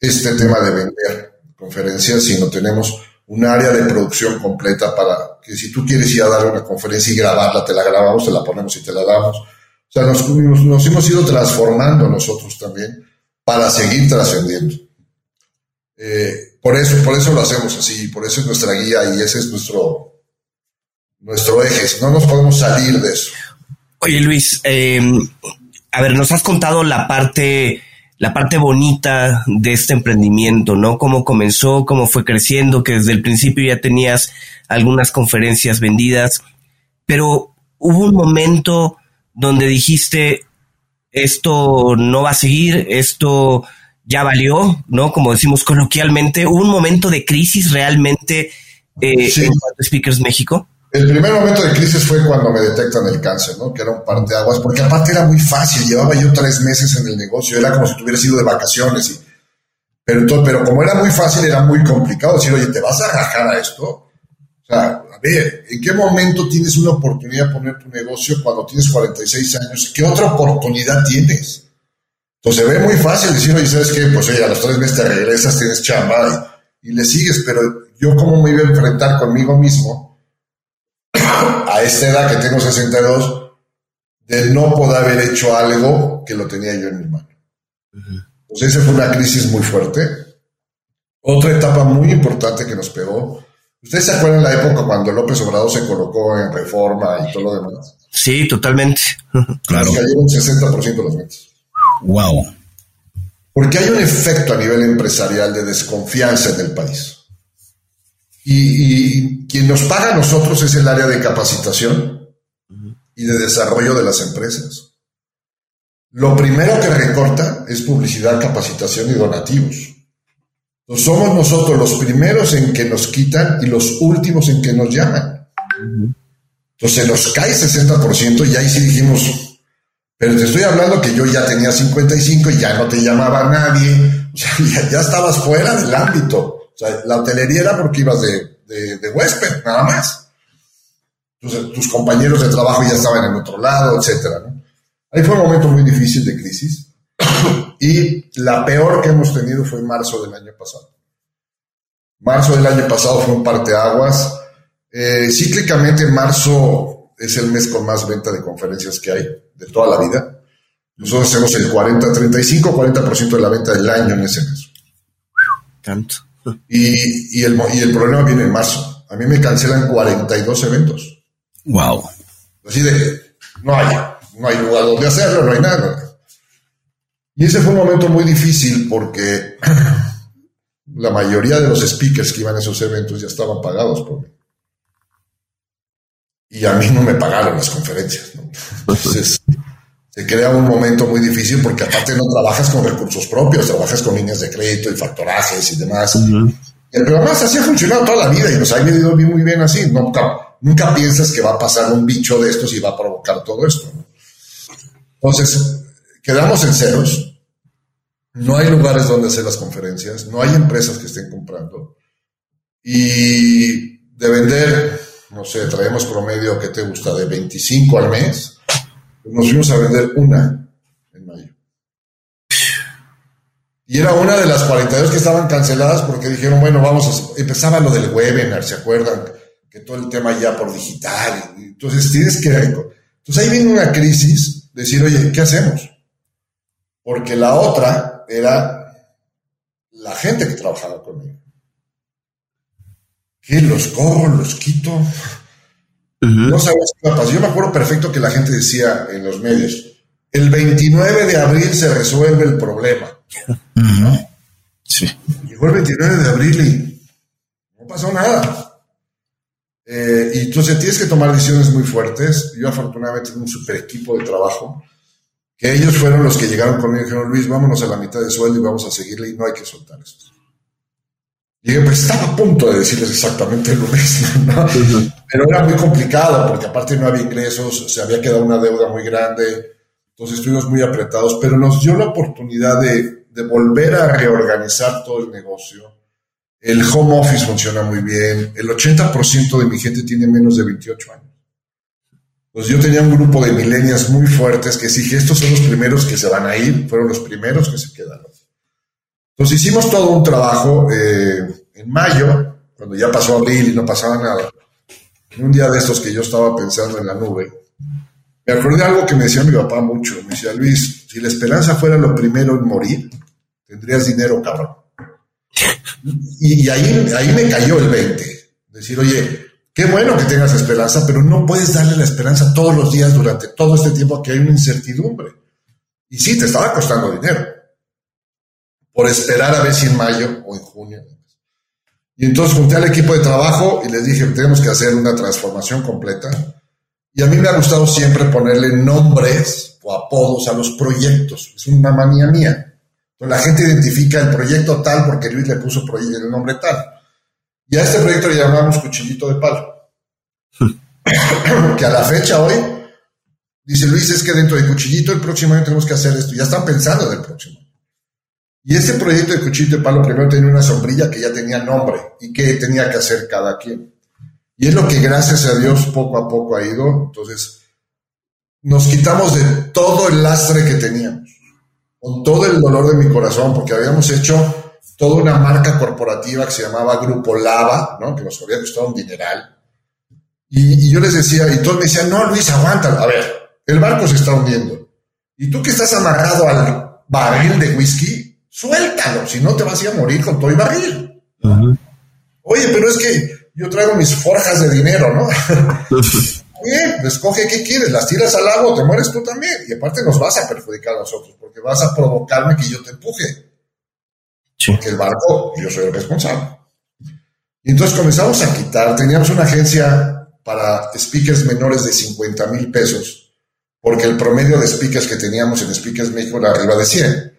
este tema de vender conferencias, sino tenemos un área de producción completa para que si tú quieres ir a dar una conferencia y grabarla, te la grabamos, te la ponemos y te la damos. O sea, nos, nos hemos ido transformando nosotros también para seguir trascendiendo. Eh, por eso, por eso lo hacemos así, por eso es nuestra guía y ese es nuestro, nuestro eje. No nos podemos salir de eso. Oye, Luis, em, a ver, nos has contado la parte, la parte bonita de este emprendimiento, ¿no? Cómo comenzó, cómo fue creciendo, que desde el principio ya tenías algunas conferencias vendidas, pero hubo un momento donde dijiste, esto no va a seguir, esto ya valió, ¿no? Como decimos coloquialmente, hubo un momento de crisis realmente eh, en Speakers México. El primer momento de crisis fue cuando me detectan el cáncer, ¿no? Que era un par de aguas, porque aparte era muy fácil, llevaba yo tres meses en el negocio, era como si tuviera sido de vacaciones. Pero, pero como era muy fácil, era muy complicado decir, oye, ¿te vas a rajar a esto? O sea, a ver, ¿en qué momento tienes una oportunidad de poner tu negocio cuando tienes 46 años? ¿Qué otra oportunidad tienes? Entonces se ve muy fácil decir, oye, ¿sabes qué? Pues oye, a los tres meses te regresas, tienes chamba y, le sigues, pero yo cómo me iba a enfrentar conmigo mismo a esta edad que tengo 62 de no poder haber hecho algo que lo tenía yo en mi mano. Pues esa fue una crisis muy fuerte. Otra etapa muy importante que nos pegó. ¿Ustedes se acuerdan de la época cuando López Obrador se colocó en reforma y todo lo demás? Sí, totalmente. claro. Nos cayeron 60% los meses. Wow. Porque hay un efecto a nivel empresarial de desconfianza en el país. Y, quien nos paga a nosotros es el área de capacitación y de desarrollo de las empresas. Lo primero que recorta es publicidad, capacitación y donativos. Entonces, somos nosotros los primeros en que nos quitan y los últimos en que nos llaman. Entonces nos cae 60% y ahí sí dijimos, pero te estoy hablando que yo ya tenía 55 y ya no te llamaba nadie, o sea, *laughs* ya, estabas fuera del ámbito. O sea, la hotelería era porque ibas de, de, huésped, nada más. Entonces, tus compañeros de trabajo ya estaban en otro lado, etcétera. Ahí fue un momento muy difícil de crisis. y la peor que hemos tenido fue en marzo del año pasado. Marzo del año pasado fue un parteaguas. Eh, cíclicamente, marzo es el mes con más venta de conferencias que hay de toda la vida. Nosotros hacemos el 40, 35, 40% de la venta del año en ese mes. Tanto. Y, y, el, y el problema viene en marzo. A mí me cancelan 42 eventos. Wow. Así de, no hay, no hay lugar donde hacerlo, no hay nada. Y ese fue un momento muy difícil porque *clears throat* la mayoría de los speakers que iban a esos eventos ya estaban pagados por mí. Y a mí no me pagaron las conferencias. *laughs* Entonces, se crea un momento muy difícil porque aparte no trabajas con recursos propios, trabajas con líneas de crédito y factorajes y demás. Pero además así ha funcionado toda la vida y nos ha ido muy bien así. Nunca, nunca piensas que va a pasar un bicho de estos y va a provocar todo esto. Entonces, quedamos en ceros. No hay lugares donde hacer las conferencias, no hay empresas que estén comprando. Y de vender, no sé, traemos promedio que te gusta de 25 al mes nos fuimos a vender una en mayo. Y era una de las 42 que estaban canceladas porque dijeron, bueno, vamos a... Empezaba lo del webinar, ¿se acuerdan? Que todo el tema ya por digital. Entonces tienes que... Entonces ahí viene una crisis, decir, oye, ¿qué hacemos? Porque la otra era la gente que trabajaba conmigo. Que los corro, los quito. No sabes qué va a pasar. Yo me acuerdo perfecto que la gente decía en los medios, el 29 de abril se resuelve el problema. Sí. Llegó el 29 de abril y no pasó nada. Eh, y entonces tienes que tomar decisiones muy fuertes. Yo afortunadamente tengo un super equipo de trabajo, que ellos fueron los que llegaron conmigo y dijeron, Luis, vámonos a la mitad de sueldo y vamos a seguirle y no hay que soltar eso. Y pues estaba a punto de decirles exactamente lo mismo, ¿no? Pero era muy complicado porque aparte no había ingresos, se había quedado una deuda muy grande, entonces estuvimos muy apretados, pero nos dio la oportunidad de, de volver a reorganizar todo el negocio. El home office funciona muy bien, el 80% de mi gente tiene menos de 28 años. Pues yo tenía un grupo de millennials muy fuertes que sí, estos son los primeros que se van a ir, fueron los primeros que se quedaron. Entonces hicimos todo un trabajo eh, en mayo, cuando ya pasó abril y no pasaba nada. En un día de estos que yo estaba pensando en la nube, me acordé de algo que me decía mi papá mucho. Me decía, Luis, si la esperanza fuera lo primero en morir, tendrías dinero, cabrón. Y, ahí, ahí me cayó el 20. Decir, oye, qué bueno que tengas esperanza, pero no puedes darle la esperanza todos los días durante todo este tiempo que hay una incertidumbre. Y sí, te estaba costando dinero por esperar a ver si en mayo o en junio. Y entonces junté al equipo de trabajo y les dije, tenemos que hacer una transformación completa. Y a mí me ha gustado siempre ponerle nombres o apodos a los proyectos. Es una manía mía. Entonces la gente identifica el proyecto tal porque Luis le puso el nombre tal. Y a este proyecto le llamamos Cuchillito de Palo. *coughs* que a la fecha hoy, dice Luis, es que dentro de Cuchillito el próximo año tenemos que hacer esto. Ya están pensando en el próximo. Y ese proyecto de cuchillo de palo primero tenía una sombrilla que ya tenía nombre y que tenía que hacer cada quien. Y es lo que gracias a Dios poco a poco ha ido. Entonces, nos quitamos de todo el lastre que teníamos, con todo el dolor de mi corazón, porque habíamos hecho toda una marca corporativa que se llamaba Grupo Lava, ¿no? que nos había costado un dineral. Y, y yo les decía, y todos me decían, no, Luis, aguanta, a ver, el barco se está hundiendo. Y tú que estás amarrado al barril de whisky, suéltalo, si no te vas a, ir a morir con todo y barril. Oye, pero es que yo traigo mis forjas de dinero, ¿no? *laughs* Bien, escoge qué quieres, las tiras al agua, te mueres tú también. Y aparte nos vas a perjudicar a nosotros, porque vas a provocarme que yo te empuje. Porque el barco, yo soy el responsable. Y entonces comenzamos a quitar, teníamos una agencia para speakers menores de 50 mil pesos, porque el promedio de speakers que teníamos en Speakers México era arriba de 100.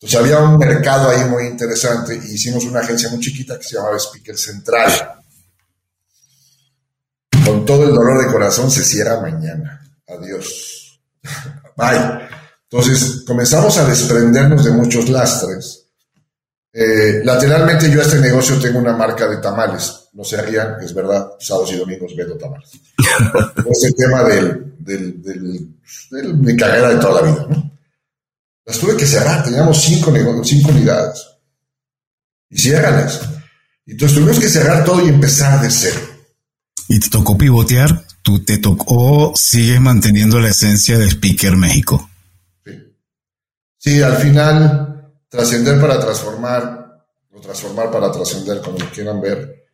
Entonces había un mercado ahí muy interesante y hicimos una agencia muy chiquita que se llamaba Speaker Central. Con todo el dolor de corazón se cierra mañana. Adiós. *laughs* Bye. Entonces comenzamos a desprendernos de muchos lastres. Eh, lateralmente yo a este negocio tengo una marca de tamales. No se rían, es verdad, sábados y domingos vendo tamales. *laughs* Ese tema del, del, del, del, mi carrera de toda la vida, ¿no? Las tuve que cerrar, teníamos cinco, cinco unidades. Y ciérralas. Entonces tuvimos que cerrar todo y empezar de cero. ¿Y te tocó pivotear? ¿Tú te tocó, sigues manteniendo la esencia de Speaker México? Sí. Sí, al final, trascender para transformar, o transformar para trascender, como lo quieran ver,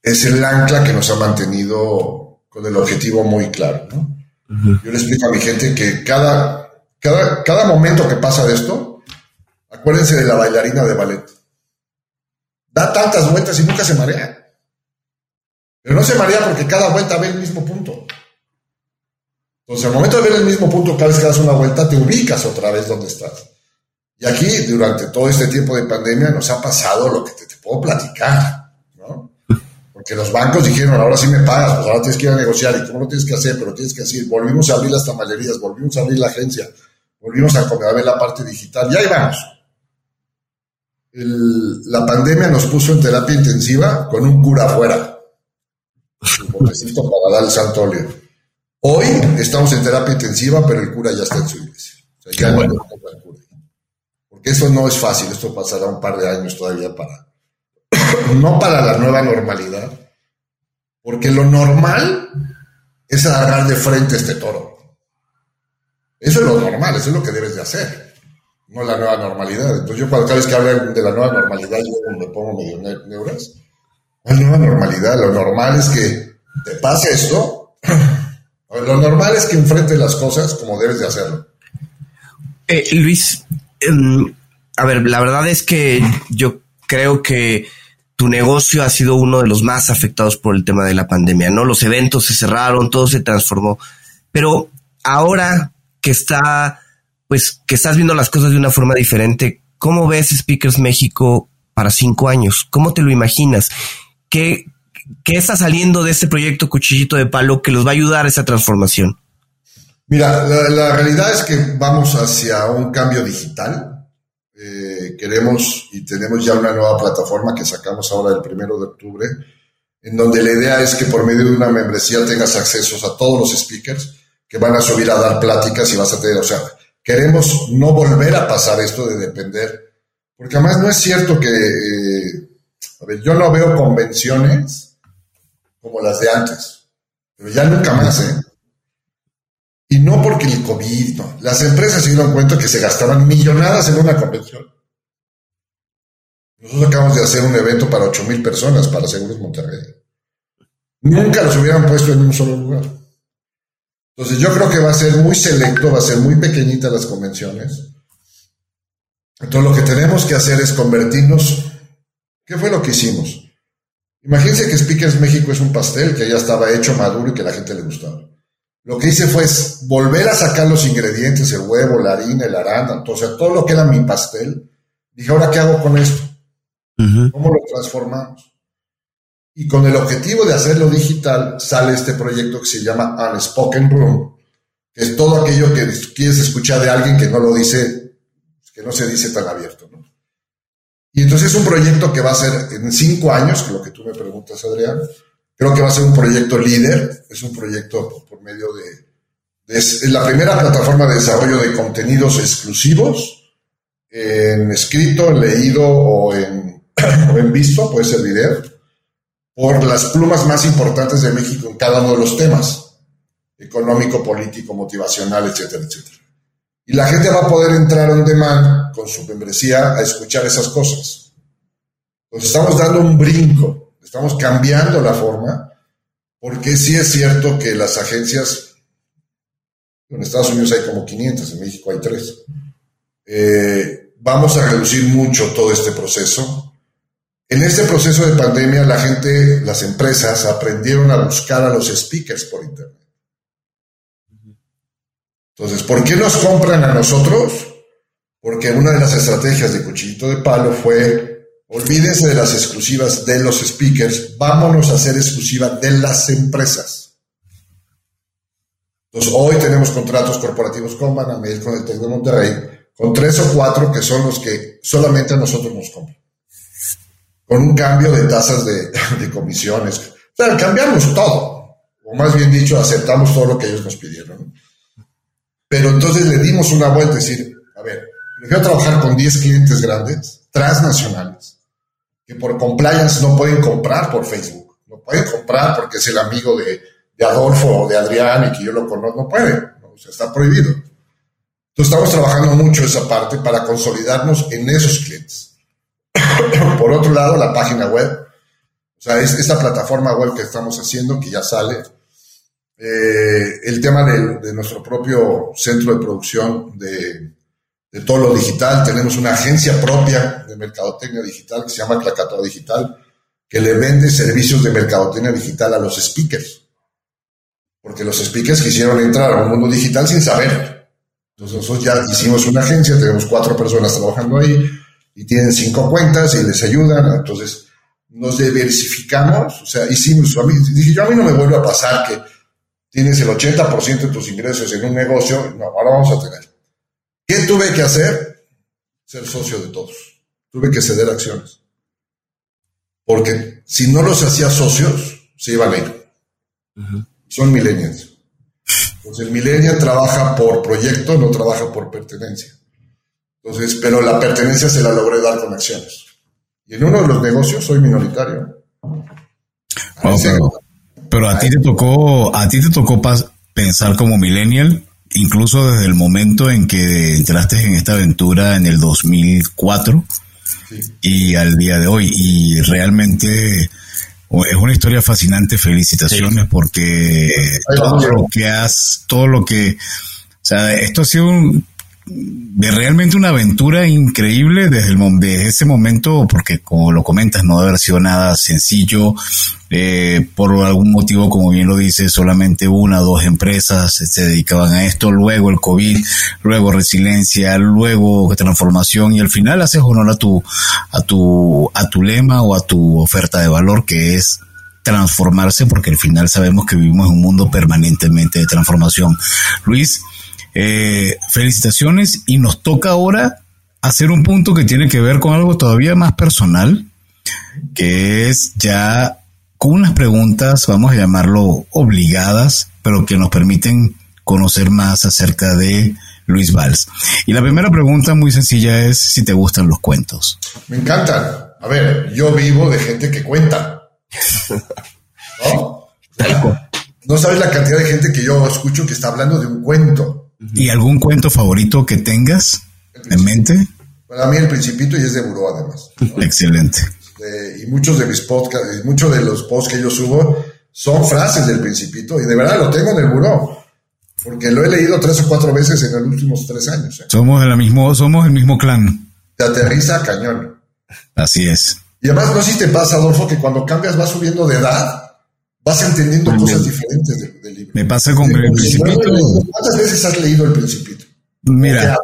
es el ancla que nos ha mantenido con el objetivo muy claro. ¿no? Uh -huh. Yo le explico a mi gente que cada, cada, cada momento que pasa de esto, acuérdense de la bailarina de ballet. Da tantas vueltas y nunca se marea. Pero no se marea porque cada vuelta ve el mismo punto. Entonces, al momento de ver el mismo punto, cada vez que das una vuelta, te ubicas otra vez donde estás. Y aquí, durante todo este tiempo de pandemia, nos ha pasado lo que te, puedo platicar, ¿no? Porque los bancos dijeron, ahora sí me pagas, pues ahora tienes que ir a negociar, y cómo lo tienes que hacer, pero tienes que hacer. Volvimos a abrir las tamalerías, volvimos a abrir la agencia, volvimos a ver la parte digital, y ahí vamos. El, la pandemia nos puso en terapia intensiva con un cura afuera. Para dar el santo óleo. Hoy estamos en terapia intensiva, pero el cura ya está en su iglesia. O sea, ya bueno. no el cura. Porque eso no es fácil, esto pasará un par de años todavía para. *coughs* no para la nueva normalidad. Porque lo normal es agarrar de frente este toro. Eso es lo normal, eso es lo que debes de hacer. No la nueva normalidad. Entonces, yo cuando cada vez que hablan de la nueva normalidad, yo me pongo medio neuras. ¿Cuál nueva normalidad? Lo normal es que te pase esto. *clears throat* Lo normal es que enfrentes las cosas como debes de hacerlo. Eh, Luis, eh, a ver, la verdad es que yo creo que tu negocio ha sido uno de los más afectados por el tema de la pandemia, ¿no? Los eventos se cerraron, todo se transformó. Pero ahora que está, pues, que estás viendo las cosas de una forma diferente, ¿cómo ves Speakers México para cinco años? ¿Cómo te lo imaginas? ¿Qué, ¿Qué está saliendo de este proyecto Cuchillito de Palo que los va a ayudar a esa transformación? Mira, la, realidad es que vamos hacia un cambio digital. Eh, queremos y tenemos ya una nueva plataforma que sacamos ahora el primero de octubre, en donde la idea es que por medio de una membresía tengas accesos a todos los speakers que van a subir a dar pláticas y vas a tener, o sea, queremos no volver a pasar esto de depender, porque además no es cierto que, eh, a ver, yo no veo convenciones como las de antes, pero ya nunca más, ¿eh? Y no porque el COVID, no. Las empresas se dieron cuenta que se gastaban millonadas en una convención. Nosotros acabamos de hacer un evento para 8 mil personas para Seguros Monterrey. Nunca los hubieran puesto en un solo lugar. Entonces yo creo que va a ser muy selecto, va a ser muy pequeñita las convenciones. Entonces lo que tenemos que hacer es convertirnos. ¿Qué fue lo que hicimos? Imagínense que Speakers México es un pastel que ya estaba hecho, maduro y que a la gente le gustaba. Lo que hice fue volver a sacar los ingredientes, el huevo, la harina, el arándano, o sea, todo lo que era mi pastel. Dije, ¿ahora qué hago con esto? Uh -huh. ¿Cómo lo transformamos? Y con el objetivo de hacerlo digital sale este proyecto que se llama Unspoken Room, que es todo aquello que quieres escuchar de alguien que no lo dice, que no se dice tan abierto. ¿no? Y entonces es un proyecto que va a ser en cinco años, lo que tú me preguntas, Adrián, Creo que va a ser un proyecto líder, es un proyecto por medio de, es la primera plataforma de desarrollo de contenidos exclusivos en escrito, en leído o en, *clears throat* o en visto, puede ser video, por las plumas más importantes de México en cada uno de los temas, económico, político, motivacional, etcétera, etcétera. Y la gente va a poder entrar on demand con su membresía a escuchar esas cosas. Entonces estamos dando un brinco Estamos cambiando la forma, porque sí es cierto que las agencias, en Estados Unidos hay como 500, en México hay 3. Eh, vamos a reducir mucho todo este proceso. En este proceso de pandemia, la gente, las empresas aprendieron a buscar a los speakers por Internet. Entonces, ¿por qué nos compran a nosotros? Porque una de las estrategias de Cuchillito de Palo fue, olvídense de las exclusivas de los speakers, vámonos a hacer exclusiva de las empresas. Entonces, hoy tenemos contratos corporativos con Banamex, con el TEC de Monterrey, con tres o cuatro que son los que solamente a nosotros nos compran con un cambio de tasas *laughs* de, comisiones. O sea, cambiamos todo, o más bien dicho, aceptamos todo lo que ellos nos pidieron. Pero entonces le dimos una vuelta, decir, a ver, prefiero trabajar con 10 clientes grandes, transnacionales, que por compliance no pueden comprar por Facebook, no pueden comprar porque es el amigo de, Adolfo o de Adrián y que yo lo conozco, no puede, o sea, está prohibido. Entonces estamos trabajando mucho esa parte para consolidarnos en esos clientes. *coughs* Por otro lado, la página web, o sea, es esta plataforma web que estamos haciendo, que ya sale. Eh, el tema de, nuestro propio centro de producción de, todo lo digital. Tenemos una agencia propia de mercadotecnia digital que se llama Clacatoa Digital, que le vende servicios de mercadotecnia digital a los speakers. Porque los speakers quisieron entrar a un mundo digital sin saber. Entonces nosotros ya hicimos una agencia, tenemos cuatro personas trabajando ahí y tienen cinco cuentas y les ayudan. Entonces, nos diversificamos, o sea, hicimos, a mí, dije, yo a mí no me vuelve a pasar que tienes el 80% de tus ingresos en un negocio, no, ahora vamos a tener. ¿Qué tuve que hacer? Ser socio de todos. Tuve que ceder acciones. Porque si no los hacía socios, se iban a ir. Son millennials. Entonces el millennial trabaja por proyecto, no trabaja por pertenencia. Entonces, pero la pertenencia se la logré dar con acciones. Y en uno de los negocios soy minoritario. pero, a ti te tocó, a ti te tocó pensar como millennial, incluso desde el momento en que entraste en esta aventura en el 2004 y al día de hoy. Y realmente es una historia fascinante. Felicitaciones porque todo lo que has, todo lo que, o sea, esto ha sido un, de realmente una aventura increíble desde, el, ese momento, porque como lo comentas, no debe haber sido nada sencillo. Eh, por algún motivo, como bien lo dice, solamente una o dos empresas se dedicaban a esto, luego el COVID, luego resiliencia, luego transformación y al final haces honor a tu, a tu, a tu lema o a tu oferta de valor que es transformarse porque al final sabemos que vivimos en un mundo permanentemente de transformación. Luis, eh, felicitaciones y nos toca ahora hacer un punto que tiene que ver con algo todavía más personal, que es ya con unas preguntas, vamos a llamarlo obligadas, pero que nos permiten conocer más acerca de Luis Valls. Y la primera pregunta muy sencilla es si te gustan los cuentos. Me encantan. A ver, yo vivo de gente que cuenta. *laughs* ¿No? no sabes la cantidad de gente que yo escucho que está hablando de un cuento. ¿Y algún cuento favorito que tengas en mente? Para mí el Principito y es de Buró además. *laughs* Excelente. y muchos de mis podcasts, muchos de los posts que yo subo son frases del Principito y de verdad lo tengo en el Buró. Porque lo he leído tres o cuatro veces en los últimos tres años. ¿eh? Somos, de la mismo, somos el mismo clan. Te aterriza cañón. Así es. Y además, no sé si te pasa, Adolfo, que cuando cambias vas subiendo de edad vas entendiendo cosas diferentes del. Me pasa con el Principito. ¿Cuántas veces has leído el Principito? Mira,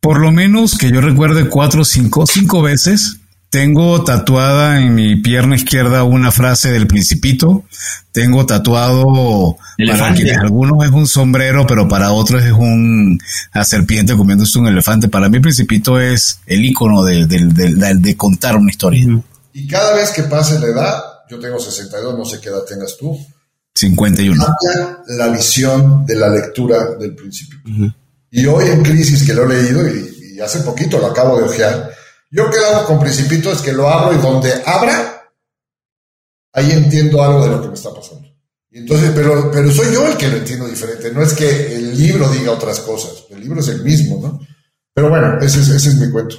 por lo menos que yo recuerde cuatro o cinco, cinco veces. Tengo tatuada en mi pierna izquierda una frase del Principito. Tengo tatuado para quienes algunos es un sombrero, pero para otros es un a serpiente comiéndose un elefante. Para mí, el Principito es el icono de, de contar una historia. Y cada vez que pase la edad, yo tengo 62, no sé qué edad tengas tú. 51. Cambia la visión de la lectura del principio. Y hoy en Crisis, que lo he leído y, hace poquito lo acabo de ojear, yo que lo hago con Principito es que lo abro y donde abra, ahí entiendo algo de lo que me está pasando. Y entonces, pero, pero soy yo el que lo entiendo diferente, no es que el libro diga otras cosas, el libro es el mismo, ¿no? Pero bueno, ese es, ese es mi cuento.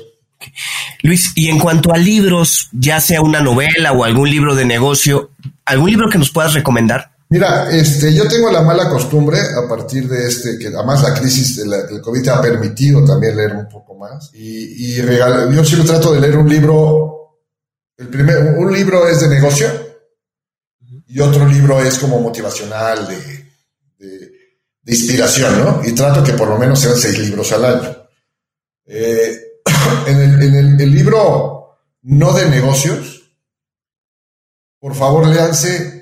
Luis, y en cuanto a libros, ya sea una novela o algún libro de negocio, ¿algún libro que nos puedas recomendar? Mira, este, yo tengo la mala costumbre a partir de este, que además la crisis del COVID ha permitido también leer un poco más. Y, y yo siempre trato de leer un libro el primer, un libro es de negocio y otro libro es como motivacional, de, de, inspiración, ¿no? Y trato que por lo menos sean seis libros al año. Eh, *coughs* en, el, en el, libro no de negocios, por favor léanse,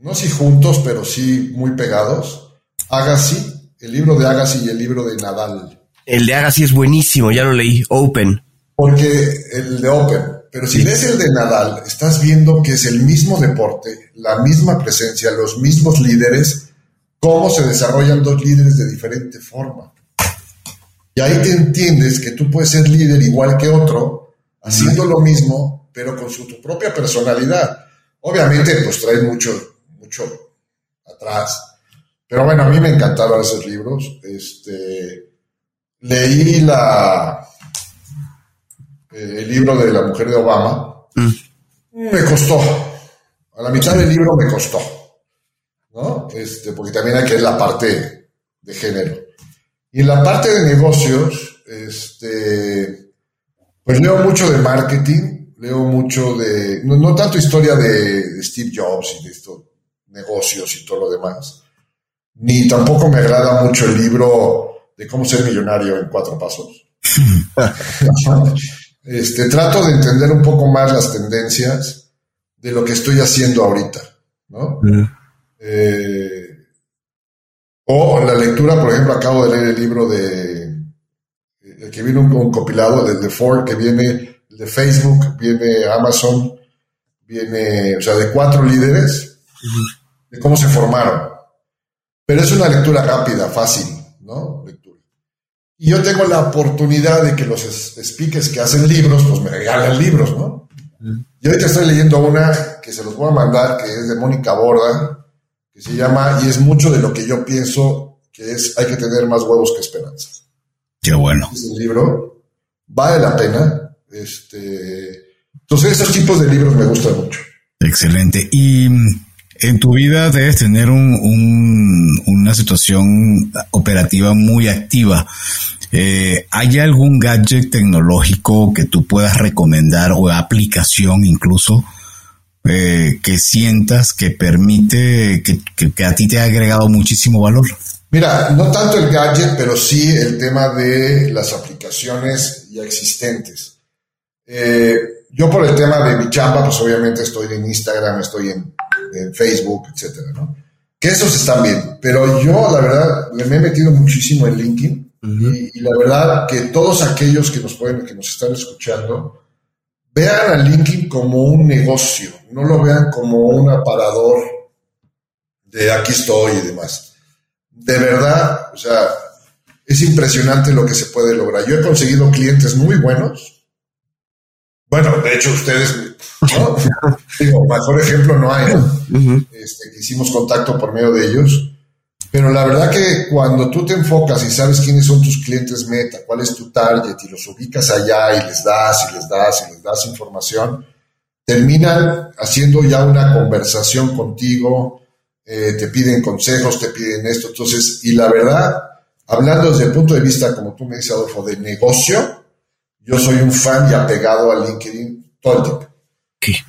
no si juntos, pero sí muy pegados, Agassi, el libro de Agassi y el libro de Nadal. El de Agassi es buenísimo, ya lo leí, Open. Porque el de Open, pero si lees el de Nadal, estás viendo que es el mismo deporte, la misma presencia, los mismos líderes, cómo se desarrollan dos líderes de diferente forma. Y ahí te entiendes que tú puedes ser líder igual que otro, haciendo lo mismo, pero con su tu propia personalidad. Obviamente, pues trae mucho, mucho atrás. Pero bueno, a mí me encantaron esos libros. Este, leí la, el libro de la mujer de Obama. Mm. Me costó. A la mitad del libro me costó. ¿No? Este, porque también hay que ver la parte de género. Y en la parte de negocios, este, pues leo mucho de marketing, leo mucho de, no, tanto historia de, Steve Jobs y de estos negocios y todo lo demás, ni tampoco me agrada mucho el libro de cómo ser millonario en cuatro pasos. *laughs* este, trato de entender un poco más las tendencias de lo que estoy haciendo ahorita, ¿no? Eh, o la lectura, por ejemplo, acabo de leer el libro de, el que viene un, compilado, el de Ford, que viene de Facebook, viene Amazon, viene, o sea, de cuatro líderes, de cómo se formaron. Pero es una lectura rápida, fácil, ¿no? Lectura. Y yo tengo la oportunidad de que los speakers que hacen libros, pues me regalan libros, ¿no? Y ahorita estoy leyendo una que se los voy a mandar, que es de Mónica Borda, se llama Y es mucho de lo que yo pienso que es hay que tener más huevos que esperanzas. Qué bueno. Es el libro, vale la pena. Este, entonces, esos tipos de libros me gustan mucho. Excelente. Y en tu vida debes tener un, una situación operativa muy activa. Eh, ¿Hay algún gadget tecnológico que tú puedas recomendar o aplicación incluso eh, que sientas que permite que, a ti te ha agregado muchísimo valor? Mira, no tanto el gadget, pero sí el tema de las aplicaciones ya existentes. Eh, yo por el tema de mi chamba, pues obviamente estoy en Instagram, estoy en, Facebook, etcétera, ¿no? Que esos están bien, pero yo la verdad me he metido muchísimo en LinkedIn y, y, la verdad que todos aquellos que nos pueden, que nos están escuchando, vean a LinkedIn como un negocio, no lo vean como un aparador de aquí estoy y demás. De verdad, o sea, es impresionante lo que se puede lograr. Yo he conseguido clientes muy buenos. Bueno, de hecho, ustedes, ¿no? digo, mejor ejemplo no hay. Este, hicimos contacto por medio de ellos. Pero la verdad que cuando tú te enfocas y sabes quiénes son tus clientes meta, cuál es tu target y los ubicas allá y les das y les das y les das información, terminan haciendo ya una conversación contigo, eh, te piden consejos, te piden esto. Entonces, y la verdad, hablando desde el punto de vista, como tú me dices, Adolfo, de negocio, yo soy un fan y apegado a LinkedIn todo el tiempo.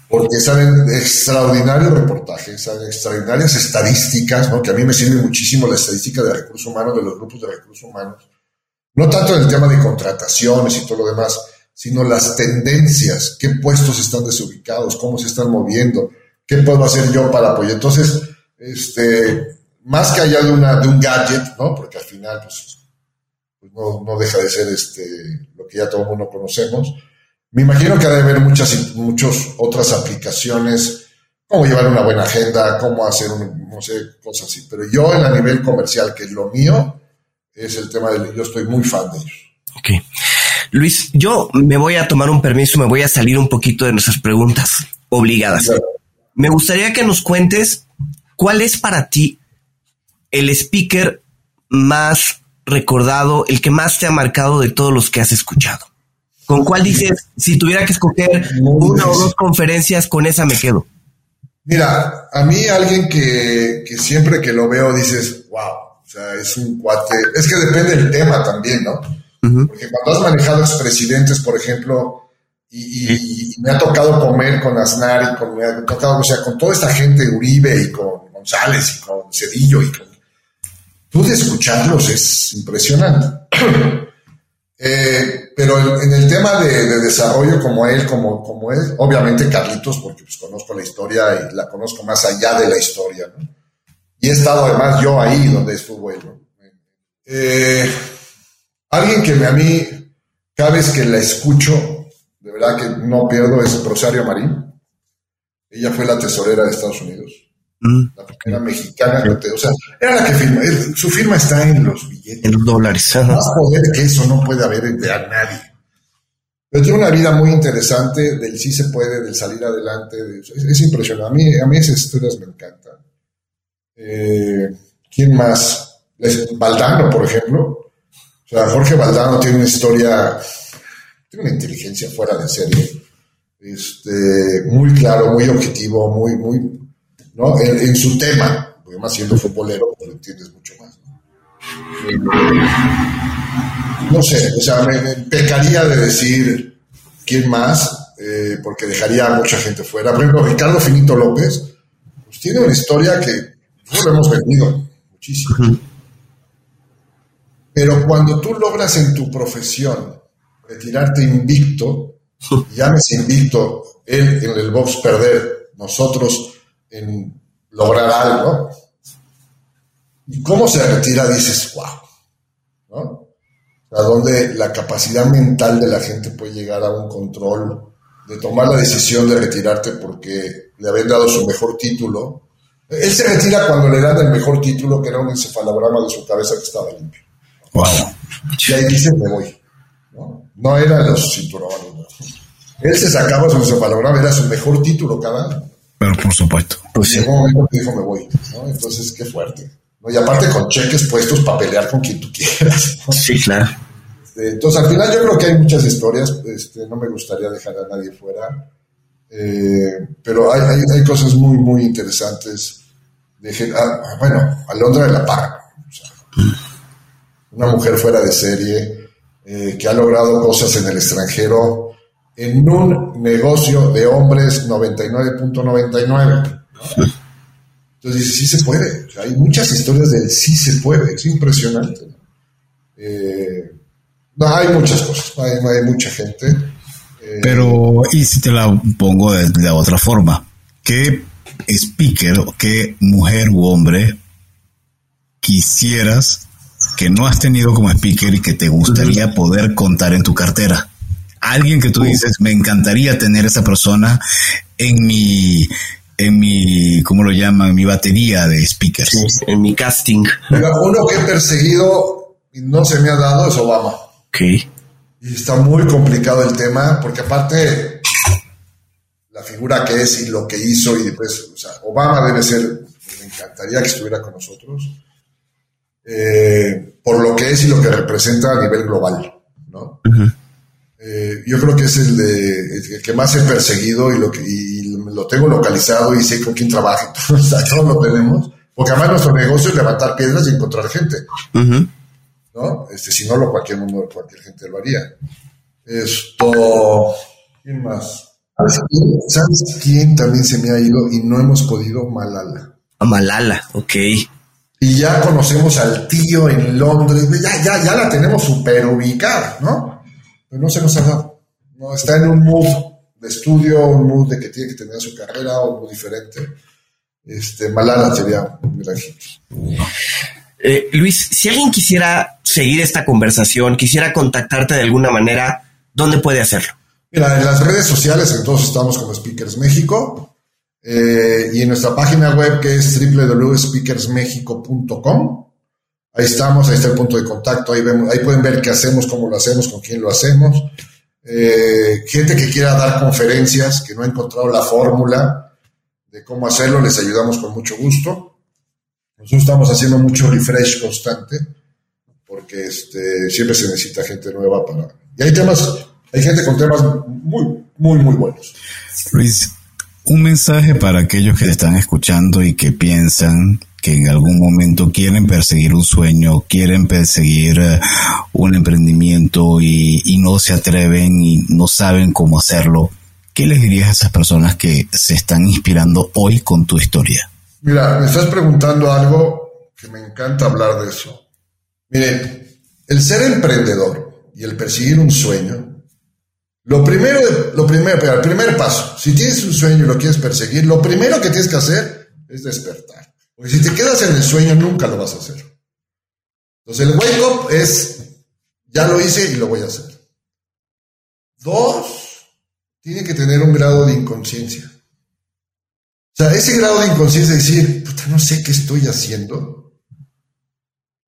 Porque salen extraordinarios reportajes, salen extraordinarias estadísticas, ¿no? que a mí me sirve muchísimo la estadística de recursos humanos, de los grupos de recursos humanos. No tanto en el tema de contrataciones y todo lo demás, sino las tendencias, qué puestos están desubicados, cómo se están moviendo, qué puedo hacer yo para apoyar. Entonces, este, más que allá de, una, de un gadget, ¿no? porque al final pues, pues no, no, deja de ser este, lo que ya todo el mundo conocemos, me imagino que debe haber muchas, muchas otras aplicaciones, cómo llevar una buena agenda, cómo hacer, no sé, cosas así. Pero yo en a nivel comercial, que es lo mío, es el tema del, yo estoy muy fan de ellos. Ok. Luis, yo me voy a tomar un permiso, me voy a salir un poquito de nuestras preguntas obligadas. Me gustaría que nos cuentes cuál es para ti el speaker más recordado, el que más te ha marcado de todos los que has escuchado. ¿Con cuál dices, si tuviera que escoger una o dos conferencias, con esa me quedo? Mira, a mí alguien que, siempre que lo veo dices, wow, o sea, es un cuate, es que depende del tema también, ¿no? Porque cuando has manejado expresidentes, por ejemplo, Y, me ha tocado comer con Aznar y con, me ha tocado, o sea, con toda esta gente, Uribe y con González y con Cedillo y con... Escucharlos es impresionante. *clears throat* Eh, pero en, el tema de, desarrollo como él, como, como él, obviamente Carlitos, porque pues conozco la historia y la conozco más allá de la historia, ¿no? Y he estado además yo ahí donde estuvo él, eh, alguien que a mí, cada vez que la escucho, de verdad que no pierdo, es Rosario Marín. Ella fue la tesorera de Estados Unidos. Mm. La primera mexicana o sea, era la que firma, su firma está en los billetes. En los dólares. Más poder que eso no puede haber de nadie. Pero tiene una vida muy interesante, del sí se puede, del salir adelante, es, impresionante. A mí, a mí esas historias me encantan. Eh, ¿Quién más? Valdano, por ejemplo. O sea, Jorge Valdano tiene una historia, tiene una inteligencia fuera de serie. Este, muy claro, muy objetivo, muy, muy, ¿no? En, su tema, porque más siendo futbolero, pues lo entiendes mucho más. ¿no? sé, o sea, me, pecaría de decir quién más, eh, porque dejaría a mucha gente fuera. Por ejemplo, Ricardo Finito López, pues tiene una historia que no lo hemos vendido muchísimo. Pero cuando tú logras en tu profesión retirarte invicto, llámese invicto, él en el box perder, nosotros en lograr algo, y cómo se retira, dices, wow, ¿no? A donde la capacidad mental de la gente puede llegar a un control de tomar la decisión de retirarte porque le habían dado su mejor título. Él se retira cuando le dan el mejor título, que era un encefalograma de su cabeza que estaba limpio. Wow. Y ahí dice, me voy. No, no era los cinturones. Él se sacaba su encefalograma, era su mejor título cada año. Pero por supuesto. Pues llegó un momento que dijo, me voy. ¿no? Entonces, qué fuerte. Y aparte con cheques puestos para pelear con quien tú quieras. Sí, claro. Este, entonces, al final yo creo que hay muchas historias. Este, no me gustaría dejar a nadie fuera. Eh, pero hay, hay, cosas muy, muy interesantes. De, ah, bueno, Alondra de la Parra. una mujer fuera de serie eh, que ha logrado cosas en el extranjero en un negocio de hombres 99.99. Entonces dice, sí se puede. hay muchas historias del sí se puede. Es impresionante. Eh, no, hay muchas cosas. Hay, mucha gente. Eh, Pero, y si te la pongo de, otra forma, ¿qué speaker, qué mujer u hombre quisieras que no has tenido como speaker y que te gustaría poder contar en tu cartera? Alguien que tú dices, me encantaría tener esa persona en mi, en mi, ¿cómo lo llaman? Mi batería de speakers. en mi casting. uno que he perseguido y no se me ha dado es Obama. Ok. Y está muy complicado el tema, porque aparte, la figura que es y lo que hizo, y después, o sea, Obama debe ser, me encantaría que estuviera con nosotros, eh, por lo que es y lo que representa a nivel global, ¿no? Eh, yo creo que es el, de, que más he perseguido y lo, que, lo tengo localizado y sé con quién trabaja. *laughs* Todos lo tenemos. Porque además nuestro negocio es levantar piedras y encontrar gente. ¿no? Este, si no, lo cualquier mundo, cualquier gente lo haría. Esto. ¿Quién más? ¿Sabes quién también se me ha ido y no hemos podido? Malala. A Malala, ok. Y ya conocemos al tío en Londres. Ya, ya, ya la tenemos súper ubicada, ¿no? Pero no se nos ha dado. No, está en un mood de estudio, un mood de que tiene que tener su carrera o algo diferente. Este, Malala sería eh, Luis, si alguien quisiera seguir esta conversación, quisiera contactarte de alguna manera, ¿dónde puede hacerlo? Mira, en las redes sociales entonces estamos como Speakers México eh, y en nuestra página web que es www.speakersmexico.com Ahí estamos, ahí está el punto de contacto, ahí, vemos, ahí pueden ver qué hacemos, cómo lo hacemos, con quién lo hacemos. Eh, gente que quiera dar conferencias, que no ha encontrado la fórmula de cómo hacerlo, les ayudamos con mucho gusto. Nosotros estamos haciendo mucho refresh constante, porque este, siempre se necesita gente nueva para... Y hay temas, hay gente con temas muy, muy, muy buenos. Luis, un mensaje para aquellos que están escuchando y que piensan que en algún momento quieren perseguir un sueño, quieren perseguir eh, un emprendimiento y, no se atreven y no saben cómo hacerlo, ¿qué les dirías a esas personas que se están inspirando hoy con tu historia? Mira, me estás preguntando algo que me encanta hablar de eso. Miren, el ser emprendedor y el perseguir un sueño, lo primero, lo primero, el primer paso, si tienes un sueño y lo quieres perseguir, lo primero que tienes que hacer es despertar. Porque si te quedas en el sueño, nunca lo vas a hacer. Entonces, el wake up es, ya lo hice y lo voy a hacer. Dos, tiene que tener un grado de inconsciencia. O sea, ese grado de inconsciencia es decir, puta, no sé qué estoy haciendo,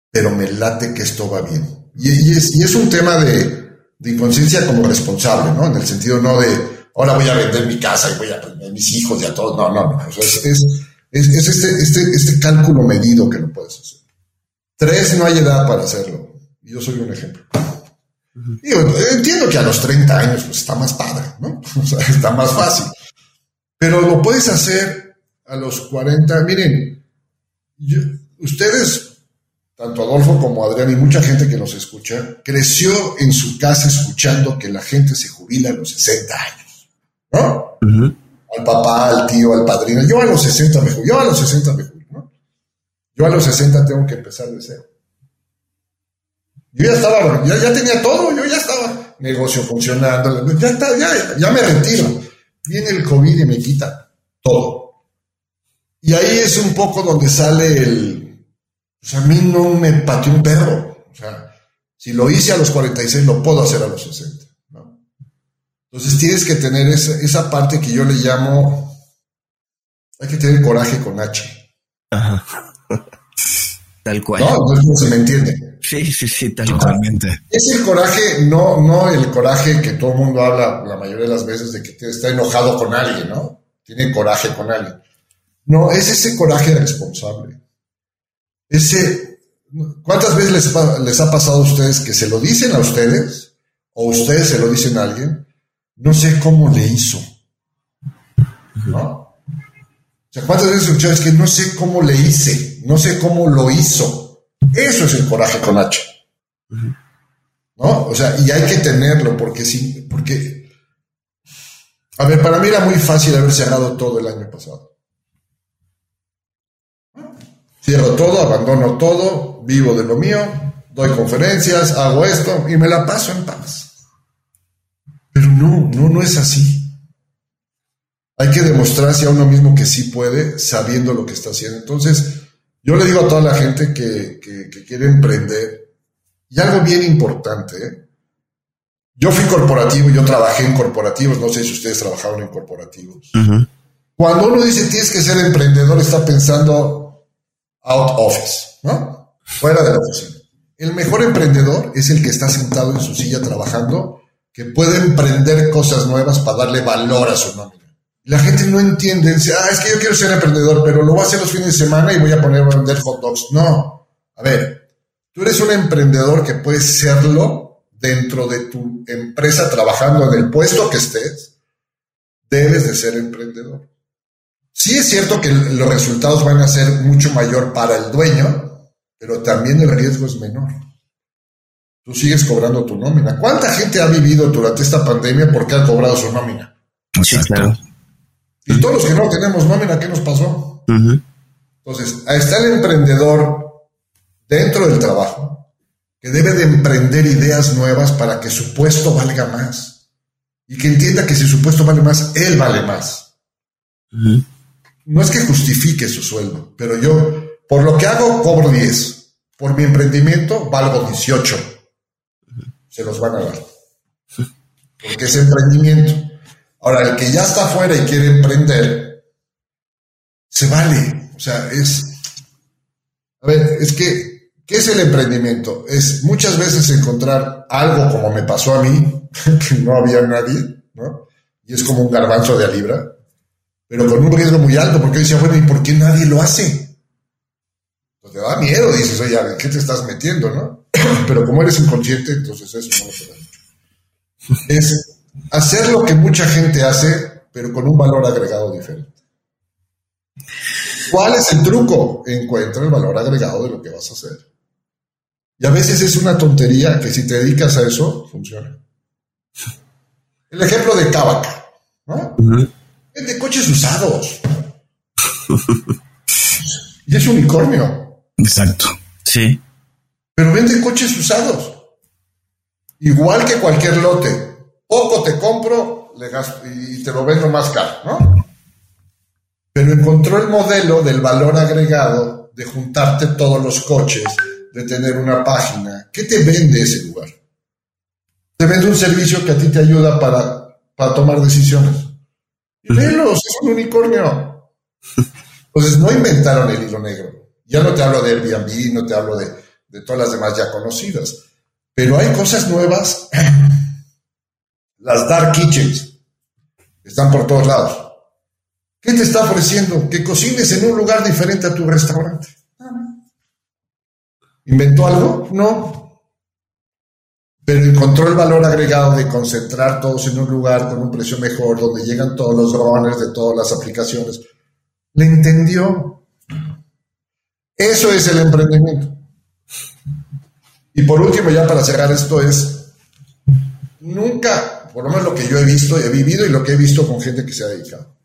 pero me late que esto va bien. Y, es, un tema de, de, inconsciencia como responsable, ¿no? En el sentido no de, ahora voy a vender mi casa y voy a vender mis hijos y a todos. No, no, no. Es, es, este, este, este cálculo medido que lo puedes hacer. Tres, no hay edad para hacerlo. Y yo soy un ejemplo. entiendo que a los 30 años pues, está más padre, ¿no? *laughs* O sea, está más fácil. Pero lo puedes hacer a los 40. Miren, ustedes, tanto Adolfo como Adrián y mucha gente que nos escucha, creció en su casa escuchando que la gente se jubila a los 60 años, ¿no? Al papá, al tío, al padrino. Yo a los 60 me jubilo, yo a los 60 me jubilo, ¿no? Yo a los 60 tengo que empezar de cero. Yo ya estaba, ya, ya tenía todo, yo ya estaba negocio funcionando, ya, está, ya, ya me retiro viene el COVID y me quita todo. Y ahí es un poco donde sale el, pues a mí no me pateó un perro. O sea, si lo hice a los 46, lo puedo hacer a los 60. Entonces tienes que tener esa, esa parte que yo le llamo, hay que tener coraje con H. Ajá. *laughs* Tal cual. No, no se me entiende. Sí, sí, sí, totalmente. Es el coraje, no, no el coraje que todo el mundo habla la mayoría de las veces de que está enojado con alguien, ¿no? Tiene coraje con alguien. No, es ese coraje responsable. Ese, ¿cuántas veces les, les ha pasado a ustedes que se lo dicen a ustedes o ustedes se lo dicen a alguien? No sé cómo le hizo. ¿No? O sea, ¿cuántas veces escuchado es que no sé cómo le hice, no sé cómo lo hizo? Eso es el coraje con H. ¿No? O sea, y hay que tenerlo porque sí, porque... A ver, para mí era muy fácil haber cerrado todo el año pasado. Cierro todo, abandono todo, vivo de lo mío, doy conferencias, hago esto y me la paso en paz. No, no, es así. Hay que demostrarse a uno mismo que sí puede sabiendo lo que está haciendo. Entonces, yo le digo a toda la gente que, quiere emprender, y algo bien importante, ¿eh? yo fui corporativo, yo trabajé en corporativos, no sé si ustedes trabajaron en corporativos. Cuando uno dice tienes que ser emprendedor, está pensando out office, ¿no? Fuera de la oficina. El mejor emprendedor es el que está sentado en su silla trabajando, que puede emprender cosas nuevas para darle valor a su nómina. La gente no entiende, dice, ah, es que yo quiero ser emprendedor, pero lo voy a hacer los fines de semana y voy a poner a vender hot dogs. No, a ver, tú eres un emprendedor que puedes serlo dentro de tu empresa trabajando en el puesto que estés, debes de ser emprendedor. Sí es cierto que los resultados van a ser mucho mayor para el dueño, pero también el riesgo es menor. Tú sigues cobrando tu nómina. ¿Cuánta gente ha vivido durante esta pandemia porque ha cobrado su nómina? Exacto. Y todos los que no tenemos nómina, ¿qué nos pasó? Entonces, está el emprendedor dentro del trabajo que debe de emprender ideas nuevas para que su puesto valga más. Y que entienda que si su puesto vale más, él vale más. No es que justifique su sueldo, pero yo, por lo que hago, cobro 10. Por mi emprendimiento, valgo 18. Se los van a dar. Porque es emprendimiento. Ahora, el que ya está afuera y quiere emprender, se vale. O sea, es... A ver, es que, ¿qué es el emprendimiento? Es muchas veces encontrar algo como me pasó a mí, *laughs* que no había nadie, ¿no? Y es como un garbanzo de a libra, pero con un riesgo muy alto, porque decía, bueno, ¿y por qué nadie lo hace? Pues te da miedo, dices, oye, ¿en qué te estás metiendo, no? Pero como eres inconsciente, entonces eso no lo da mucho. Es hacer lo que mucha gente hace, pero con un valor agregado diferente. ¿Cuál es el truco? Encuentra el valor agregado de lo que vas a hacer. Y a veces es una tontería que si te dedicas a eso, funciona. El ejemplo de Kavaka, ¿no? Es de coches usados. y es unicornio. Exacto. Sí. Pero vende coches usados. Igual que cualquier lote. Poco te compro le gasto, y te lo vendo más caro, ¿no? Pero encontró el modelo del valor agregado de juntarte todos los coches, de tener una página. ¿Qué te vende ese lugar? Te vende un servicio que a ti te ayuda para, para tomar decisiones. Y velos, es un unicornio. Entonces no inventaron el hilo negro. Ya no te hablo de Airbnb, no te hablo de, de todas las demás ya conocidas. Pero hay cosas nuevas. Las dark kitchens están por todos lados. ¿Qué te está ofreciendo? Que cocines en un lugar diferente a tu restaurante. ¿Inventó algo? No. Pero encontró el valor agregado de concentrar todos en un lugar con un precio mejor, donde llegan todos los runners de todas las aplicaciones. Le entendió. Eso es el emprendimiento. Y por último, ya para cerrar esto, es nunca, por lo menos lo que yo he visto, he vivido y lo que he visto con gente que se ha dedicado.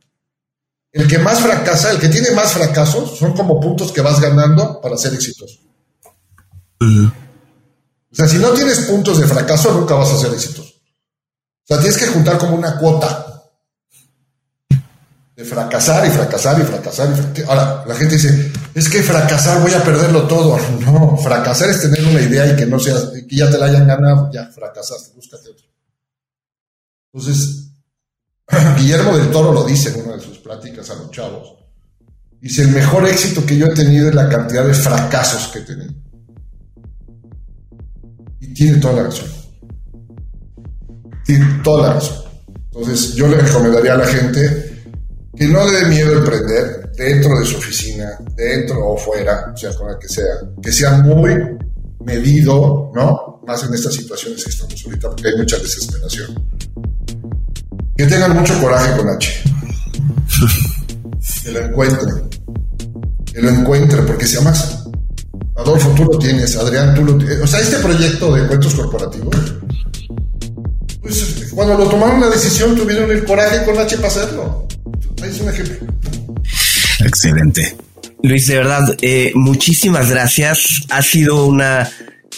El que más fracasa, el que tiene más fracasos, son como puntos que vas ganando para ser exitoso. O sea, si no tienes puntos de fracaso, nunca vas a ser exitoso. O sea, tienes que juntar como una cuota de fracasar y fracasar y fracasar. Y Ahora, la gente dice, es que fracasar voy a perderlo todo. *laughs* No, fracasar es tener una idea y que no seas, que ya te la hayan ganado, ya fracasaste, búscate otro. Entonces, *clears throat* Guillermo del Toro lo dice en una de sus pláticas a los chavos. Dice, el mejor éxito que yo he tenido es la cantidad de fracasos que he tenido. Y tiene toda la razón. Tiene toda la razón. Entonces, yo le recomendaría a la gente que no le dé miedo emprender dentro de su oficina, dentro o fuera, o sea, con el que sea, que sea muy medido, ¿no? Más en estas situaciones que estamos ahorita, porque hay mucha desesperación. Que tengan mucho coraje con H. *laughs* Que lo encuentren. Que lo encuentren, porque se amas. Adolfo, tú lo tienes, Adrián, tú lo tienes. O sea, este proyecto de cuentos corporativos, pues cuando lo tomaron la decisión, tuvieron el coraje con H para hacerlo. Excelente. Luis, de verdad, eh, muchísimas gracias. Ha sido una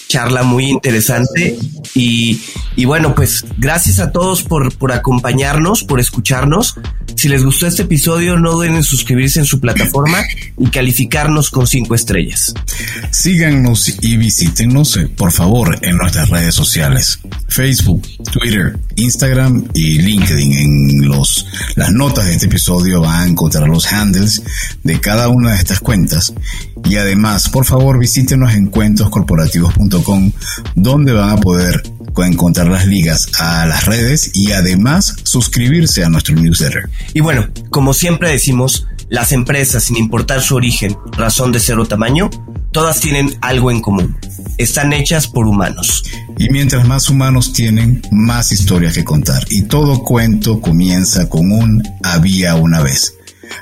charla muy interesante y, y, bueno, pues gracias a todos por, por acompañarnos, por escucharnos. Si les gustó este episodio, no duden en suscribirse en su plataforma y calificarnos con cinco estrellas. Síganos y visítenos, eh, por favor, en nuestras redes sociales. Facebook, Twitter, Instagram y LinkedIn. En los, las notas de este episodio van a encontrar los handles de cada una de estas cuentas. Y además, por favor, visítenos en cuentoscorporativos.com, donde van a poder encontrar las ligas a las redes y además suscribirse a nuestro newsletter. Y bueno, como siempre decimos, las empresas, sin importar su origen, razón de ser o tamaño, todas tienen algo en común. Están hechas por humanos. Y mientras más humanos tienen, más historias que contar. Y todo cuento comienza con un había una vez.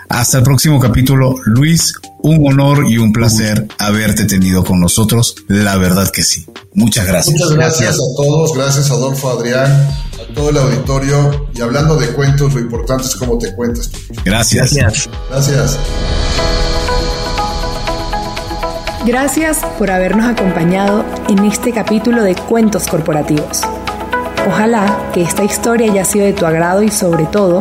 Hasta el próximo capítulo, Luis, un honor y un placer haberte tenido con nosotros, la verdad que sí. Muchas gracias. Muchas gracias, a todos, gracias Adolfo, Adrián, a todo el auditorio. Y hablando de cuentos, lo importante es cómo te cuentas. Gracias. Gracias. Gracias. Gracias por habernos acompañado en este capítulo de Cuentos Corporativos. Ojalá que esta historia haya sido de tu agrado y sobre todo